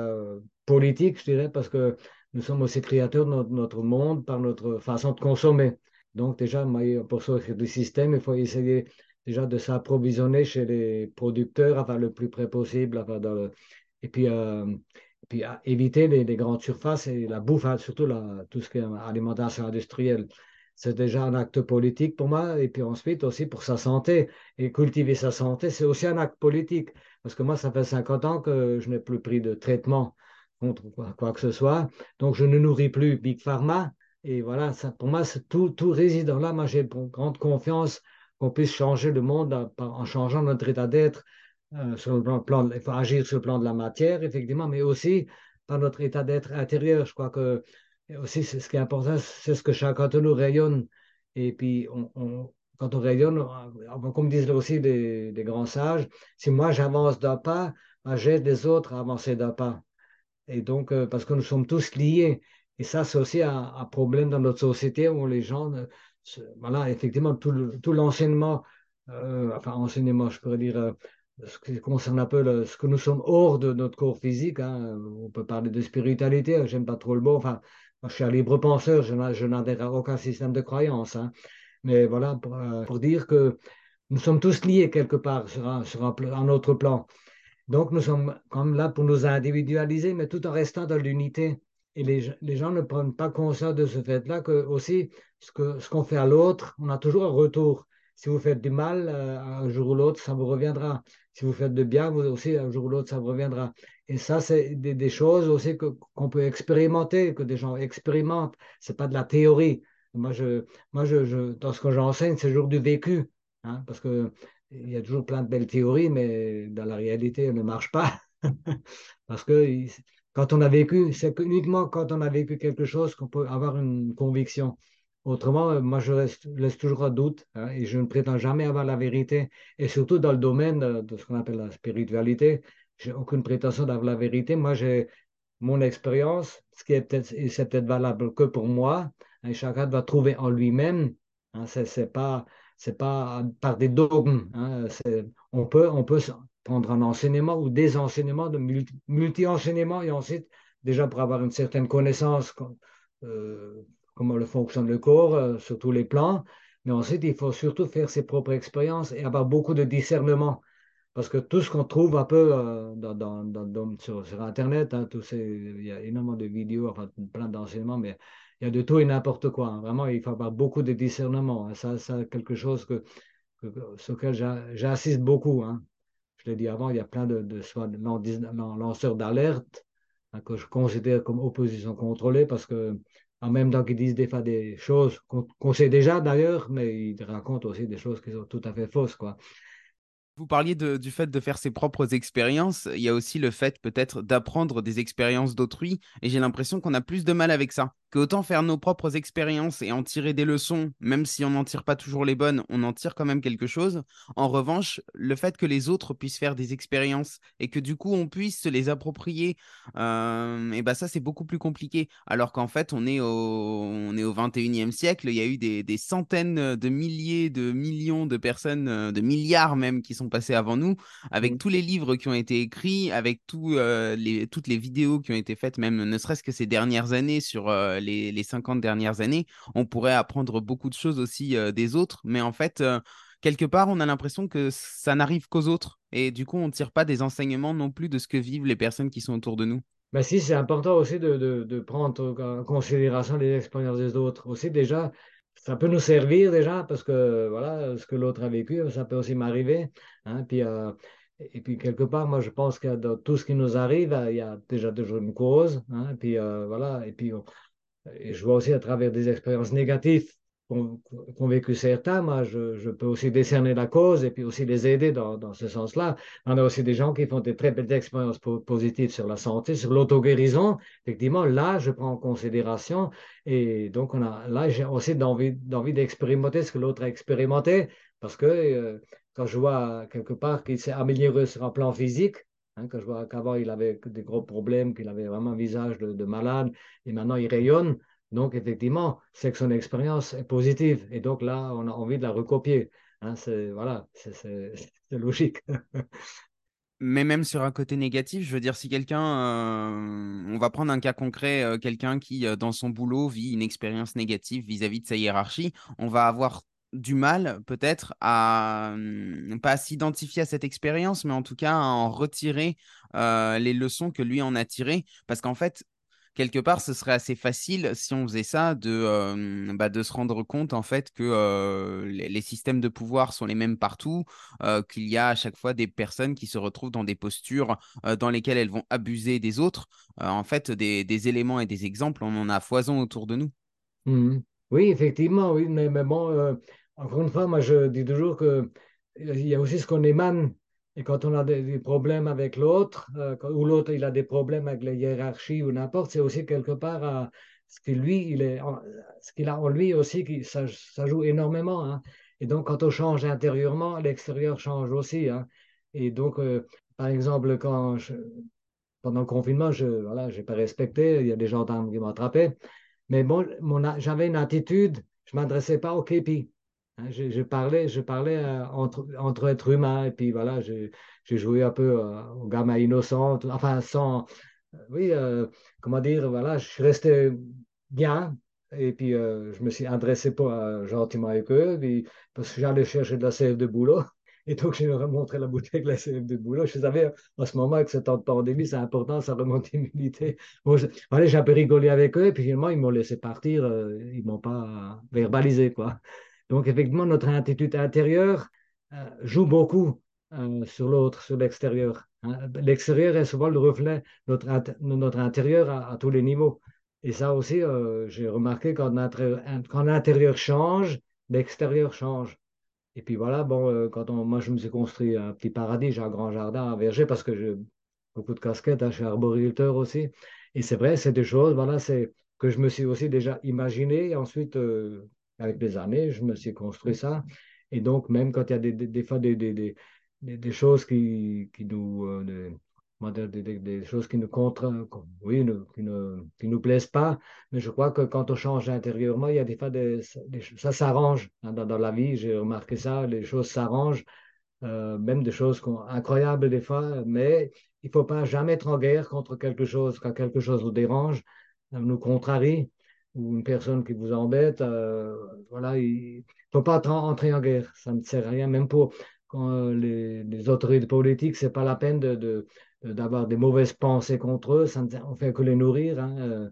politique, je dirais, parce que nous sommes aussi créateurs de notre, monde par notre façon de consommer. Donc déjà, pour sortir du système, il faut essayer déjà de s'approvisionner chez les producteurs enfin, le plus près possible. Et puis, euh, puis éviter les, grandes surfaces et la bouffe, hein, surtout tout ce qui est alimentation industrielle. C'est déjà un acte politique pour moi. Et puis ensuite aussi pour sa santé. Et cultiver sa santé, c'est aussi un acte politique. Parce que moi, ça fait 50 ans que je n'ai plus pris de traitement contre quoi, que ce soit. Donc, je ne nourris plus Big Pharma. Et voilà, pour moi, tout, tout réside là. Moi, j'ai grande confiance qu'on puisse changer le monde en, changeant notre état d'être. Euh, sur le plan, il faut agir sur le plan de la matière, effectivement, mais aussi par notre état d'être intérieur. Je crois que aussi, ce qui est important, c'est ce que chacun de nous rayonne. Et puis, on, quand on rayonne, comme disent aussi des, grands sages, si moi j'avance d'un pas, j'aide les autres à avancer d'un pas. Et donc, euh, parce que nous sommes tous liés. Et ça, c'est aussi un, un, problème dans notre société où les gens voilà, effectivement, tout l'enseignement, euh, enfin, enseignement, je pourrais dire, euh, ce qui concerne un peu ce que nous sommes hors de notre corps physique. Hein, on peut parler de spiritualité, hein, j'aime pas trop le mot. Enfin, moi, je suis un libre penseur, je n'adhère à aucun système de croyance. Hein. mais voilà, euh, pour, dire que nous sommes tous liés quelque part sur un, sur un, autre plan. Donc, nous sommes comme là pour nous individualiser, mais tout en restant dans l'unité. Et les, les, gens ne prennent pas conscience de ce fait-là que aussi ce qu'on ce qu'on fait à l'autre, on a toujours un retour. Si vous faites du mal, euh, un jour ou l'autre, ça vous reviendra. Si vous faites de bien, vous aussi, un jour ou l'autre, ça vous reviendra. Et ça, c'est des, des, choses aussi qu'on peut expérimenter, que des gens expérimentent. C'est pas de la théorie. Moi, je, moi je, dans ce que j'enseigne, c'est toujours du vécu. Hein, parce que il y a toujours plein de belles théories, mais dans la réalité, elles ne marchent pas. parce que quand on a vécu, c'est uniquement quand on a vécu quelque chose qu'on peut avoir une conviction. Autrement, euh, moi, je laisse toujours un doute hein, et je ne prétends jamais avoir la vérité. Et surtout dans le domaine de, ce qu'on appelle la spiritualité, j'ai aucune prétention d'avoir la vérité. Moi, j'ai mon expérience, ce qui est peut-être, c'est peut-être valable que pour moi. Et chacun doit trouver en lui-même. Hein, c'est pas, c'est pas par des dogmes. Hein, on peut, on peut prendre un enseignement ou des enseignements, de multi-enseignements, et ensuite, déjà pour avoir une certaine connaissance, euh, comment le fonctionne le corps euh, sur tous les plans. Mais ensuite, il faut surtout faire ses propres expériences et avoir beaucoup de discernement. Parce que tout ce qu'on trouve un peu euh, sur, Internet, hein, ces, il y a énormément de vidéos, enfin plein d'enseignements, mais il y a de tout et n'importe quoi. Hein. Vraiment, il faut avoir beaucoup de discernement. Hein. Ça, c'est quelque chose sur lequel j'insiste beaucoup. Je l'ai dit avant, il y a plein de, de lanceurs d'alerte que je considère comme opposition contrôlée parce que en même temps qu'ils disent des fois des choses qu'on sait déjà d'ailleurs, mais ils racontent aussi des choses qui sont tout à fait fausses. Quoi. Vous parliez du fait de faire ses propres expériences. Il y a aussi le fait peut-être d'apprendre des expériences d'autrui. Et j'ai l'impression qu'on a plus de mal avec ça. Qu'autant faire nos propres expériences et en tirer des leçons, même si on n'en tire pas toujours les bonnes, on en tire quand même quelque chose. En revanche, le fait que les autres puissent faire des expériences et que du coup on puisse se les approprier, euh, et ben ça c'est beaucoup plus compliqué. Alors qu'en fait on est au, on est au 21e siècle, il y a eu des, des, centaines de milliers, de millions de personnes, euh, de milliards même qui sont passés avant nous, avec mmh. tous les livres qui ont été écrits, avec tout, euh, les, toutes les vidéos qui ont été faites, même ne serait-ce que ces dernières années sur euh, les, les 50 dernières années, on pourrait apprendre beaucoup de choses aussi euh, des autres. Mais en fait, euh, quelque part, on a l'impression que ça n'arrive qu'aux autres. Et du coup, on ne tire pas des enseignements non plus de ce que vivent les personnes qui sont autour de nous. Ben si, c'est important aussi de, de, prendre en considération les expériences des autres. Aussi, déjà, ça peut nous servir déjà parce que voilà, ce que l'autre a vécu, ça peut aussi m'arriver. Hein, puis, et puis, quelque part, moi, je pense que dans tout ce qui nous arrive, il y a déjà toujours une cause. Hein, puis, voilà. Et puis, et je vois aussi à travers des expériences négatives qu'ont vécu certains, moi, je, peux aussi décerner la cause et puis aussi les aider dans, ce sens-là. On a aussi des gens qui font des très belles expériences positives sur la santé, sur l'auto-guérison. Effectivement, là, je prends en considération. Et donc, on a, là, j'ai aussi envie d'expérimenter ce que l'autre a expérimenté parce que euh, quand je vois quelque part qu'il s'est amélioré sur un plan physique, hein, quand je vois qu'avant il avait des gros problèmes, qu'il avait vraiment un visage de, malade, et maintenant il rayonne, donc effectivement, c'est que son expérience est positive. Et donc là, on a envie de la recopier. Hein, voilà, c'est, logique. Mais même sur un côté négatif, je veux dire, si quelqu'un, euh, on va prendre un cas concret, euh, quelqu'un qui, dans son boulot, vit une expérience négative vis-à-vis -vis de sa hiérarchie, on va avoir du mal peut-être à pas s'identifier à cette expérience, mais en tout cas à en retirer les leçons que lui en a tirées. Parce qu'en fait, quelque part, ce serait assez facile si on faisait ça de, bah, de se rendre compte en fait que les, systèmes de pouvoir sont les mêmes partout, qu'il y a à chaque fois des personnes qui se retrouvent dans des postures dans lesquelles elles vont abuser des autres. en fait, des, éléments et des exemples, on en a foison autour de nous. Mmh oui, effectivement, oui, mais bon, encore une fois, moi, je dis toujours qu'il y a aussi ce qu'on émane. Et quand on a des, problèmes avec l'autre, euh, ou l'autre il a des problèmes avec la hiérarchie ou n'importe, c'est aussi quelque part euh, ce qu'il il a en lui aussi, qui, ça, joue énormément. Hein. Et donc, quand on change intérieurement, l'extérieur change aussi. Hein. Et donc, euh, par exemple, quand pendant le confinement, je j'ai pas respecté, il y a des gendarmes qui m'attrapaient. Mais bon, j'avais une attitude, je ne m'adressais pas au képi. Hein, je, parlais, je parlais euh, entre, entre êtres humains et puis voilà, j'ai joué un peu euh, au gamin innocent, enfin sans, euh, oui, comment dire, voilà, je suis resté bien et puis je me suis adressé pas gentiment avec eux parce que j'allais chercher de la sève de boulot. Et donc, je leur ai montré la bouteille de la sève de boulot. Je savais, en ce moment, avec ce temps de pandémie, c'est important, ça remonte l'immunité. Bon, j'ai un peu rigolé avec eux, et puis finalement, ils m'ont laissé partir. ils ne m'ont pas verbalisé, quoi. Donc, effectivement, notre attitude intérieure euh, joue beaucoup euh, sur l'autre, sur l'extérieur. Hein. L'extérieur est souvent le reflet de notre, intérieur à, tous les niveaux. Et ça aussi, euh, j'ai remarqué quand, quand l'intérieur change, l'extérieur change. Et puis voilà, bon, quand moi je me suis construit un petit paradis, j'ai un grand jardin à verger parce que j'ai beaucoup de casquettes, hein, je suis arboriculteur aussi. Et c'est vrai, c'est des choses, voilà, que je me suis aussi déjà imaginé. Et ensuite, avec les années, je me suis construit ça. Et donc, même quand il y a des, fois des, choses qui, qui nous. Euh, des, choses qui nous contre, oui, qui ne qui nous plaisent pas, mais je crois que quand on change intérieurement, il y a des fois des, ça s'arrange hein, dans, la vie. J'ai remarqué ça, les choses s'arrangent, euh, même des choses incroyables des fois, mais il ne faut pas jamais être en guerre contre quelque chose quand quelque chose nous dérange, nous contrarie ou une personne qui vous embête, euh, voilà, il ne faut pas entrer en guerre. Ça ne sert à rien, même pour quand, euh, les, les, autorités politiques, ce n'est pas la peine de, d'avoir des mauvaises pensées contre eux, ça ne fait que les nourrir. Hein,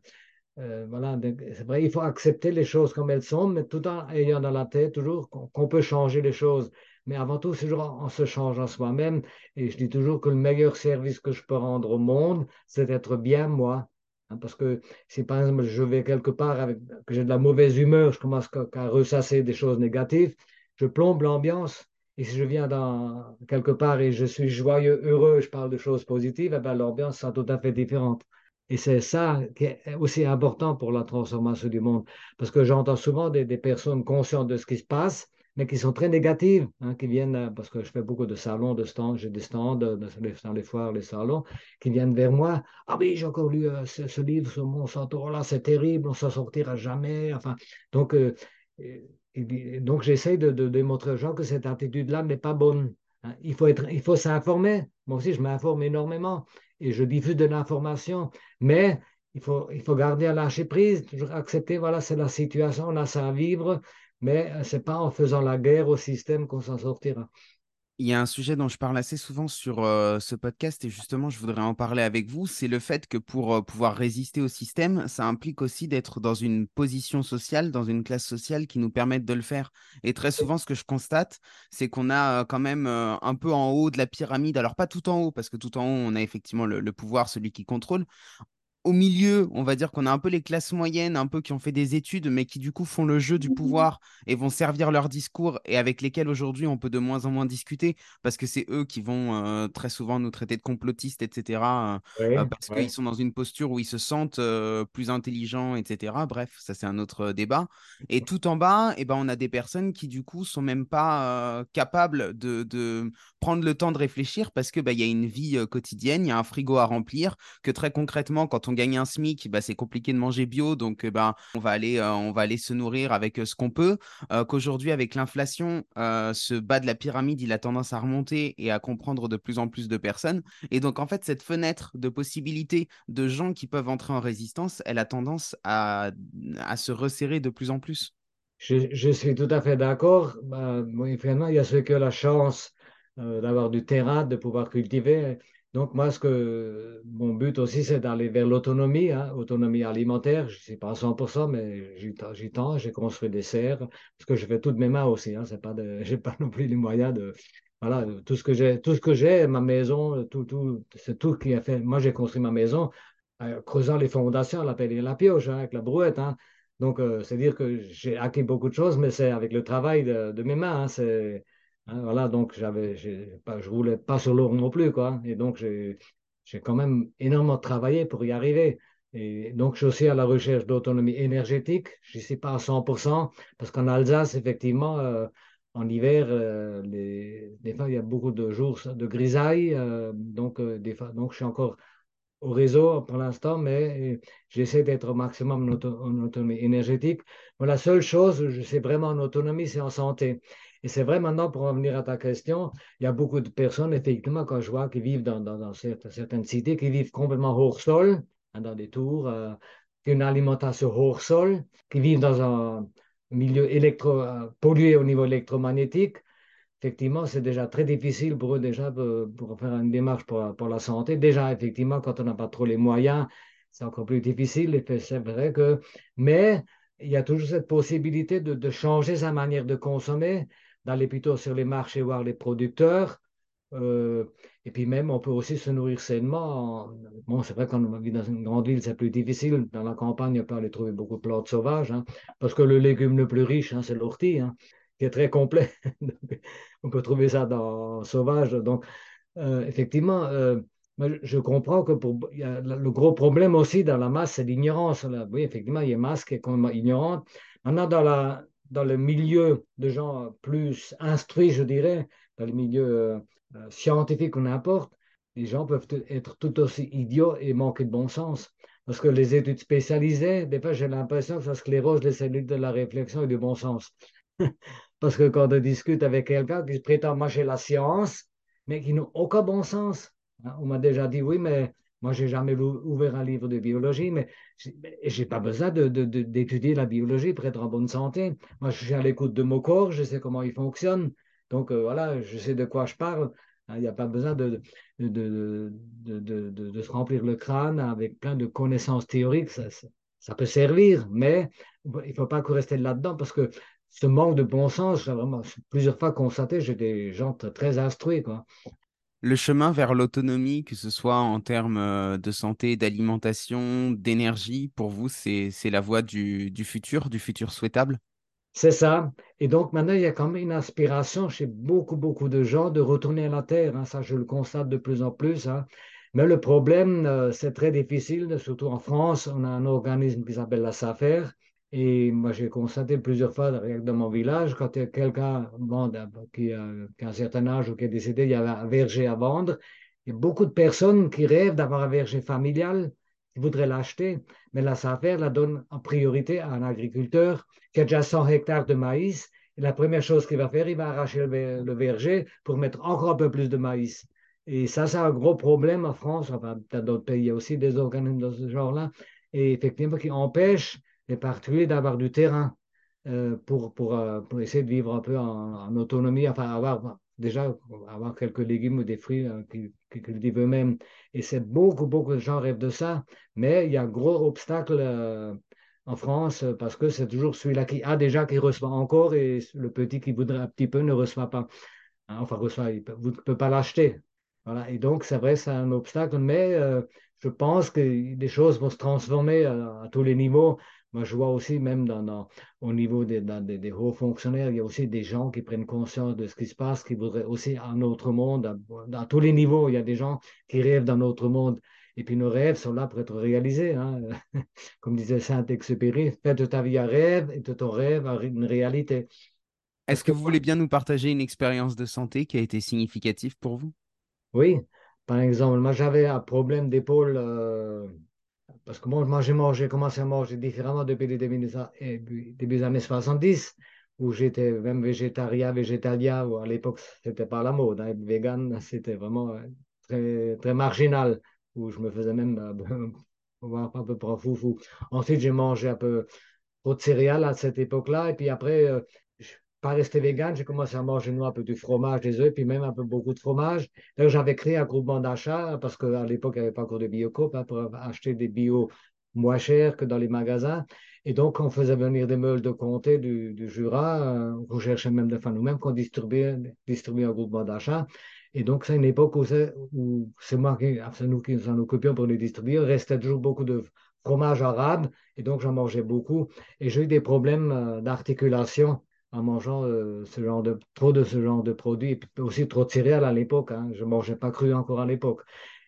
euh, voilà, c'est vrai, il faut accepter les choses comme elles sont, mais tout en ayant dans la tête toujours qu'on peut changer les choses. Mais avant tout, c'est toujours en se changeant soi-même. Et je dis toujours que le meilleur service que je peux rendre au monde, c'est d'être bien moi. Hein, parce que si par exemple je vais quelque part avec que j'ai de la mauvaise humeur, je commence à, ressasser des choses négatives, je plombe l'ambiance. Et si je viens dans quelque part et je suis joyeux, heureux, je parle de choses positives, eh ben, l'ambiance sera tout à fait différente. Et c'est ça qui est aussi important pour la transformation du monde. Parce que j'entends souvent des personnes conscientes de ce qui se passe, mais qui sont très négatives, hein, qui viennent, euh, parce que je fais beaucoup de salons, de stands, j'ai des stands dans les foires, les salons, qui viennent vers moi. Ah oui, j'ai encore lu euh, ce, livre sur Monsanto, là, c'est terrible, on s'en sortira jamais. Enfin, donc, euh, donc j'essaie de, de, démontrer aux gens que cette attitude-là n'est pas bonne. Hein. Il faut faut s'informer. Moi aussi, je m'informe énormément et je diffuse de l'information, mais il faut, il faut garder à lâcher prise, toujours accepter, voilà, c'est la situation, on a ça à vivre, mais euh, ce n'est pas en faisant la guerre au système qu'on s'en sortira. Il y a un sujet dont je parle assez souvent sur euh, ce podcast et justement je voudrais en parler avec vous, c'est le fait que pour euh, pouvoir résister au système, ça implique aussi d'être dans une position sociale, dans une classe sociale qui nous permette de le faire. Et très souvent ce que je constate, c'est qu'on a quand même un peu en haut de la pyramide, alors pas tout en haut, parce que tout en haut on a effectivement le pouvoir, celui qui contrôle au milieu, on va dire qu'on a un peu les classes moyennes, un peu qui ont fait des études, mais qui du coup font le jeu du mmh pouvoir et vont servir leur discours et avec lesquels aujourd'hui on peut de moins en moins discuter parce que c'est eux qui vont euh, très souvent nous traiter de complotistes, etc. Euh, euh, parce qu'ils sont dans une posture où ils se sentent plus intelligents, etc. Bref, ça c'est un autre débat. Et tout en bas, eh ben, on a des personnes qui du coup sont même pas capables de, prendre le temps de réfléchir parce qu'il bah, y a une vie quotidienne, il y a un frigo à remplir, que très concrètement, quand on gagne un SMIC, bah, c'est compliqué de manger bio, donc bah, on, va aller, euh, on va aller se nourrir avec euh, ce qu'on peut. Qu'aujourd'hui, avec l'inflation, ce bas de la pyramide, il a tendance à remonter et à comprendre de plus en plus de personnes. Et donc, en fait, cette fenêtre de possibilités de gens qui peuvent entrer en résistance, elle a tendance à, à se resserrer de plus en plus. Je, suis tout à fait d'accord. Bah, finalement, il y a ceux qui ont la chance d'avoir du terrain, de pouvoir cultiver. Donc, moi, ce que mon but aussi, c'est d'aller vers l'autonomie, hein, autonomie alimentaire. Je ne suis pas à 100%, mais j'y tends. J'ai construit des serres, parce que je fais tout de mes mains aussi. Hein, c'est pas non plus les moyens de. Voilà, tout ce que j'ai, tout ce que j'ai, ma maison, tout, tout, c'est tout qui a fait. Moi, j'ai construit ma maison en creusant les fondations, la pelle et la pioche, hein, avec la brouette. Donc, euh, c'est dire que j'ai acquis beaucoup de choses, mais c'est avec le travail de, mes mains. Hein, voilà, donc j'avais, pas, je roulais pas l'eau non plus, quoi. Et donc j'ai, quand même énormément travaillé pour y arriver. Et donc je suis aussi à la recherche d'autonomie énergétique. Je ne suis pas à 100% parce qu'en Alsace, effectivement, euh, en hiver, euh, des fois il y a beaucoup de jours de grisaille. Euh, donc des fois, donc je suis encore au réseau pour l'instant, mais j'essaie d'être au maximum en, autonomie énergétique. la seule chose, je sais vraiment en autonomie, c'est en santé. Et c'est vrai maintenant, pour revenir à ta question, il y a beaucoup de personnes, effectivement, quand je vois qui vivent dans, certaines cités, qui vivent complètement hors sol, hein, dans des tours, euh, une alimentation hors sol, qui vivent dans un milieu électro, euh, pollué au niveau électromagnétique. Effectivement, c'est déjà très difficile pour eux déjà pour, faire une démarche pour, pour, la santé. Déjà, effectivement, quand on n'a pas trop les moyens, c'est encore plus difficile. C'est vrai que, mais il y a toujours cette possibilité de changer sa manière de consommer d'aller plutôt sur les marchés voir les producteurs. Euh, et puis même, on peut aussi se nourrir sainement. Bon, c'est vrai qu'on vit dans une grande ville, c'est plus difficile. Dans la campagne, on peut aller trouver beaucoup de plantes sauvages, hein, parce que le légume le plus riche, hein, c'est l'ortie, hein, qui est très complet. on peut trouver ça dans sauvage. Donc, euh, effectivement, euh, je comprends que pour, le gros problème aussi dans la masse, c'est l'ignorance. Oui, effectivement, il y a une masse qui est complètement ignorante. Maintenant, dans la, dans le milieu de gens plus instruits, je dirais, dans le milieu euh, euh, scientifique ou n'importe, les gens peuvent être tout aussi idiots et manquer de bon sens. Parce que les études spécialisées, des fois, j'ai l'impression que ça sclérose les cellules de la réflexion et du bon sens. Parce que quand on discute avec quelqu'un qui prétend marcher la science, mais qui n'a aucun bon sens, hein, on m'a déjà dit oui, mais moi, j'ai jamais ouvert un livre de biologie, mais je n'ai pas besoin d'étudier la biologie pour être en bonne santé. Moi, je suis à l'écoute de mon corps, je sais comment il fonctionne. Donc, euh, voilà, je sais de quoi je parle. Hein, il n'y a pas besoin de, se remplir le crâne avec plein de connaissances théoriques. Ça, ça, peut servir, mais il ne faut pas rester là-dedans parce que ce manque de bon sens, j'ai vraiment plusieurs fois constaté, j'ai des gens très instruits. Quoi le chemin vers l'autonomie, que ce soit en termes euh, de santé, d'alimentation, d'énergie, pour vous, c'est la voie du, futur, du futur souhaitable? C'est ça. Et donc maintenant, il y a quand même une aspiration chez beaucoup, beaucoup de gens de retourner à la Terre. Hein. Ça, je le constate de plus en plus. Hein. Mais le problème, euh, c'est très difficile, surtout en France, on a un organisme qui s'appelle la SAFER. Et moi, j'ai constaté plusieurs fois dans mon village, quand a quelqu'un bon, qui, a, a un certain âge ou qui est décédé, il y avait un verger à vendre. Il y a beaucoup de personnes qui rêvent d'avoir un verger familial, qui voudraient l'acheter, mais la SAFER la donne en priorité à un agriculteur qui a déjà 100 hectares de maïs. Et la première chose qu'il va faire, il va arracher le verger pour mettre encore un peu plus de maïs. Et ça, c'est un gros problème en France, enfin, dans d'autres pays, il y a aussi des organismes de ce genre-là, et effectivement, qui empêchent les particuliers d'avoir du terrain euh, pour, euh, pour, essayer de vivre un peu en, autonomie, enfin, avoir déjà avoir quelques légumes ou des fruits euh, qu'ils cultivent eux-mêmes. Et c'est beaucoup, beaucoup de gens rêvent de ça, mais il y a un gros obstacle en France parce que c'est toujours celui-là qui a déjà qui reçoit encore et le petit qui voudrait un petit peu ne reçoit pas. Hein, enfin, reçoit, il ne peut, pas l'acheter. Voilà. Et donc, c'est vrai, c'est un obstacle, mais je pense que les choses vont se transformer à, tous les niveaux. Moi, je vois aussi, même dans, au niveau des, des, hauts fonctionnaires, il y a aussi des gens qui prennent conscience de ce qui se passe, qui voudraient aussi un autre monde. Dans, tous les niveaux, il y a des gens qui rêvent d'un autre monde. Et puis nos rêves sont là pour être réalisés. Hein. Comme disait Saint-Exupéry, fais de ta vie un rêve et de ton rêve une réalité. Est-ce que vous voulez bien nous partager une expérience de santé qui a été significative pour vous? Oui, par exemple, moi j'avais un problème d'épaule euh, parce que moi j'ai commencé à manger différemment depuis les début des années 70 où j'étais même végétarien, végétalien, où à l'époque c'était pas la mode, hein, vegan c'était vraiment euh, très, très marginal, où je me faisais même euh, un peu pour fou fou. Ensuite j'ai mangé un peu trop de céréales à cette époque-là, et puis après pas rester vegan, j'ai commencé à manger un peu du fromage, des œufs, puis même un peu beaucoup de fromage. D'ailleurs, j'avais créé un groupement d'achat parce qu'à l'époque, il n'y avait pas encore de biocoop hein, pour acheter des bio moins chers que dans les magasins. Et donc, on faisait venir des meules de comté du, Jura, euh, on cherchait même de faire nous-mêmes, qu'on distribuait, distribuait un groupement d'achat. Et donc, c'est une époque où c'est moi qui, c'est nous qui nous en occupions pour les distribuer. Il restait toujours beaucoup de fromage arabe, et donc j'en mangeais beaucoup. Et j'ai eu des problèmes euh, d'articulation en mangeant euh, ce genre de, trop de ce genre de produits, et puis aussi trop de céréales à l'époque. Hein. Je ne mangeais pas cru encore à l'époque.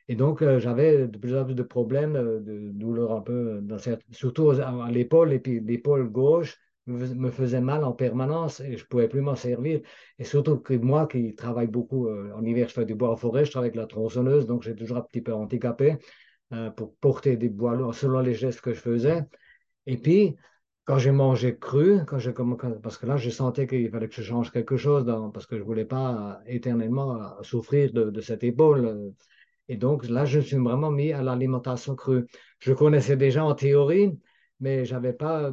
Et donc, euh, j'avais de plus en plus de problèmes, euh, de douleurs un peu, dans surtout à, l'épaule, et puis l'épaule gauche me, faisait mal en permanence et je ne pouvais plus m'en servir. Et surtout que moi qui travaille beaucoup, en hiver, je fais du bois en forêt, je travaille avec la tronçonneuse, donc j'ai toujours un petit peu handicapé pour porter des bois selon les gestes que je faisais. Et puis, quand j'ai mangé cru, quand j'ai, parce que là, je sentais qu'il fallait que je change quelque chose, parce que je ne voulais pas éternellement euh, souffrir de, cette épaule. Et donc là, je me suis vraiment mis à l'alimentation crue. Je connaissais déjà en théorie, mais je n'avais pas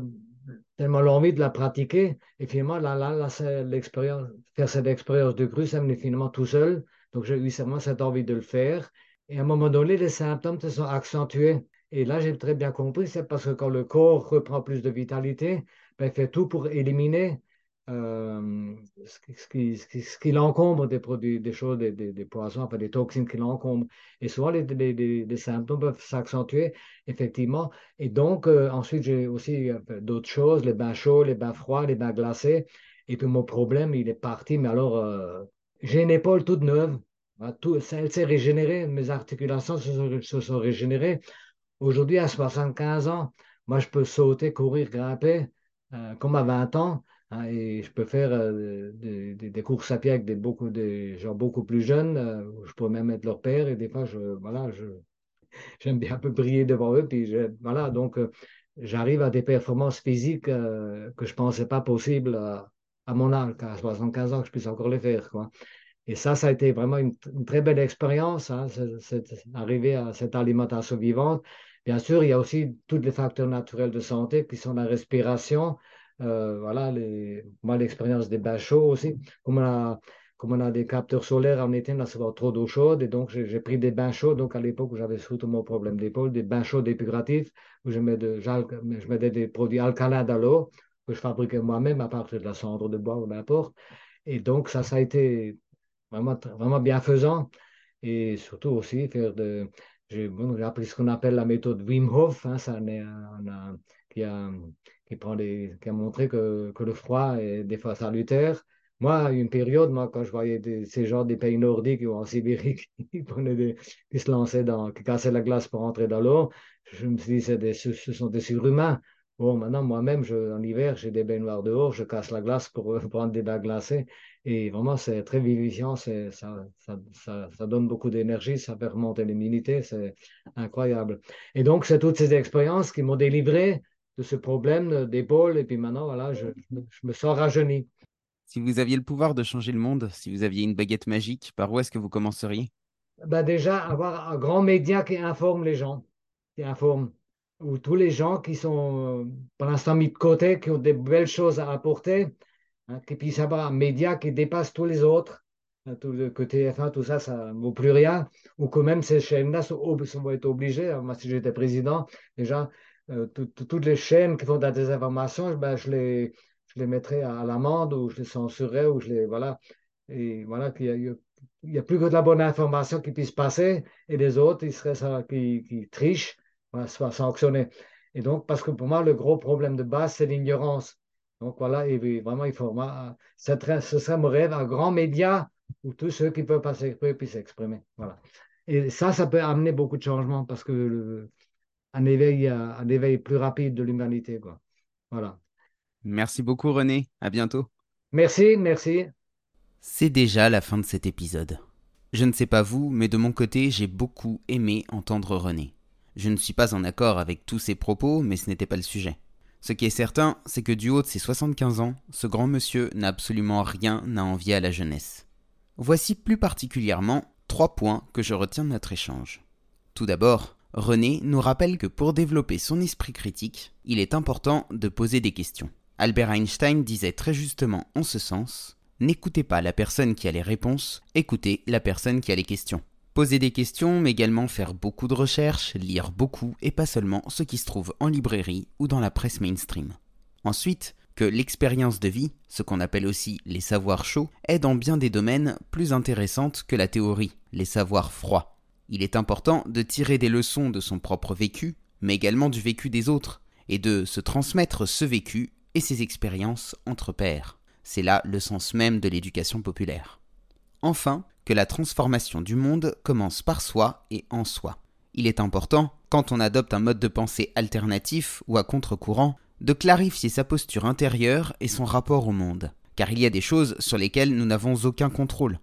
tellement l'envie de la pratiquer. Et finalement, là, là, faire cette expérience de cru, ça venait finalement tout seul. Donc j'ai eu vraiment cette envie de le faire. Et à un moment donné, les symptômes se sont accentués. Et là, j'ai très bien compris, c'est parce que quand le corps reprend plus de vitalité, ben, il fait tout pour éliminer euh, ce, qui, ce, qui, l'encombre des produits, des choses, des, des, poisons, enfin des toxines qui l'encombrent. Et souvent, les, les, les, symptômes peuvent s'accentuer, effectivement. Et donc, euh, ensuite, j'ai aussi euh, d'autres choses, les bains chauds, les bains froids, les bains glacés. Et puis, mon problème, il est parti. Mais alors, j'ai une épaule toute neuve. Hein, tout, elle s'est régénérée, mes articulations se sont régénérées. Aujourd'hui, à 75 ans, moi, je peux sauter, courir, grimper euh, comme à 20 ans. Hein, et je peux faire euh, des, courses à pied avec des, gens beaucoup plus jeunes. Euh, je peux même être leur père. Et des fois, je, voilà, j'aime bien un peu briller devant eux. Puis voilà, donc, j'arrive à des performances physiques que je ne pensais pas possible à, mon âge, à 75 ans, que je puisse encore les faire. Quoi. Et ça, ça a été vraiment une, très belle expérience, hein, arriver à cette alimentation vivante. Bien sûr, il y a aussi tous les facteurs naturels de santé qui sont la respiration. Euh, voilà, moi, l'expérience des bains chauds aussi. Comme on a, comme on a des capteurs solaires en été, on a souvent trop d'eau chaude. Et donc, j'ai pris des bains chauds. Donc, à l'époque où j'avais surtout mon problème d'épaule, des bains chauds dépuratifs, où je, mets je mettais des produits alcalins dans l'eau que je fabriquais moi-même à partir de la cendre de bois ou n'importe. Et donc, ça, ça a été vraiment, vraiment bienfaisant. Et surtout aussi faire de, j'ai appris ce qu'on appelle la méthode Wim Hof, hein, ça, qui, a, qui, a montré que, que, le froid est des fois salutaire. Moi, une période, moi, quand je voyais ces gens des pays nordiques ou en Sibérie qui se lançaient dans, qui cassaient la glace pour entrer dans l'eau, je me suis dit, des, ce, sont des surhumains. Bon, maintenant, moi-même, en hiver, j'ai des baignoires dehors, je casse la glace pour prendre des bains glacés. Et vraiment, c'est très vivifiant, ça, ça, ça, ça, donne beaucoup d'énergie, ça fait remonter l'immunité, c'est incroyable. Et donc, c'est toutes ces expériences qui m'ont délivré de ce problème d'épaule. Et puis maintenant, voilà, je, je me sens rajeuni. Si vous aviez le pouvoir de changer le monde, si vous aviez une baguette magique, par où est-ce que vous commenceriez? Ben Déjà, avoir un grand média qui informe les gens, qui informe, ou tous les gens qui sont pour l'instant mis de côté, qui ont des belles choses à apporter, hein, qui puissent avoir un média qui dépasse tous les autres, hein, tout côté TF1, tout ça, ça ne vaut plus rien, ou que même ces chaînes-là vont être obligées. Moi, si j'étais président, déjà, euh, toutes les chaînes qui font de la désinformation, ben, je les je les mettrais à l'amende ou je les censurerais ou je les. Voilà. Et voilà, qu'il n'y a, plus que de la bonne information qui puisse passer et les autres, ils seraient ça, qui, qui trichent, voilà, soient sanctionnés. Et donc, parce que pour moi, le gros problème de base, c'est l'ignorance. Donc voilà, et vraiment, il faut. ce serait mon rêve, un grand média où tous ceux qui peuvent pas s'exprimer puissent s'exprimer. Voilà. Et ça, ça peut amener beaucoup de changements parce que le, un éveil, un éveil plus rapide de l'humanité. Quoi. Voilà. Merci beaucoup René, à bientôt. Merci, merci. C'est déjà la fin de cet épisode. Je ne sais pas vous, mais de mon côté, j'ai beaucoup aimé entendre René. Je ne suis pas en accord avec tous ses propos, mais ce n'était pas le sujet. Ce qui est certain, c'est que du haut de ses 75 ans, ce grand monsieur n'a absolument rien à envier à la jeunesse. Voici plus particulièrement trois points que je retiens de notre échange. Tout d'abord, René nous rappelle que pour développer son esprit critique, il est important de poser des questions. Albert Einstein disait très justement en ce sens N'écoutez pas la personne qui a les réponses, écoutez la personne qui a les questions. Poser des questions, mais également faire beaucoup de recherches, lire beaucoup et pas seulement ce qui se trouve en librairie ou dans la presse mainstream. Ensuite, que l'expérience de vie, ce qu'on appelle aussi les savoirs chauds, est dans bien des domaines plus intéressante que la théorie, les savoirs froids. Il est important de tirer des leçons de son propre vécu, mais également du vécu des autres, et de se transmettre ce vécu et ses expériences entre pairs. C'est là le sens même de l'éducation populaire. Enfin, que la transformation du monde commence par soi et en soi. Il est important, quand on adopte un mode de pensée alternatif ou à contre-courant, de clarifier sa posture intérieure et son rapport au monde, car il y a des choses sur lesquelles nous n'avons aucun contrôle.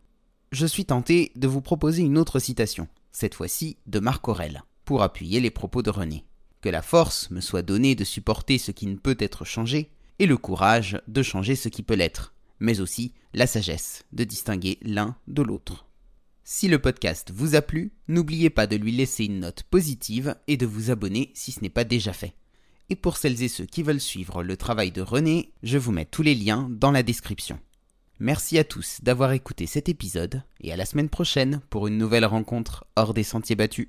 Je suis tenté de vous proposer une autre citation, cette fois-ci de Marc Aurèle, pour appuyer les propos de René. Que la force me soit donnée de supporter ce qui ne peut être changé, et le courage de changer ce qui peut l'être, mais aussi la sagesse de distinguer l'un de l'autre. Si le podcast vous a plu, n'oubliez pas de lui laisser une note positive et de vous abonner si ce n'est pas déjà fait. Et pour celles et ceux qui veulent suivre le travail de René, je vous mets tous les liens dans la description. Merci à tous d'avoir écouté cet épisode et à la semaine prochaine pour une nouvelle rencontre hors des sentiers battus.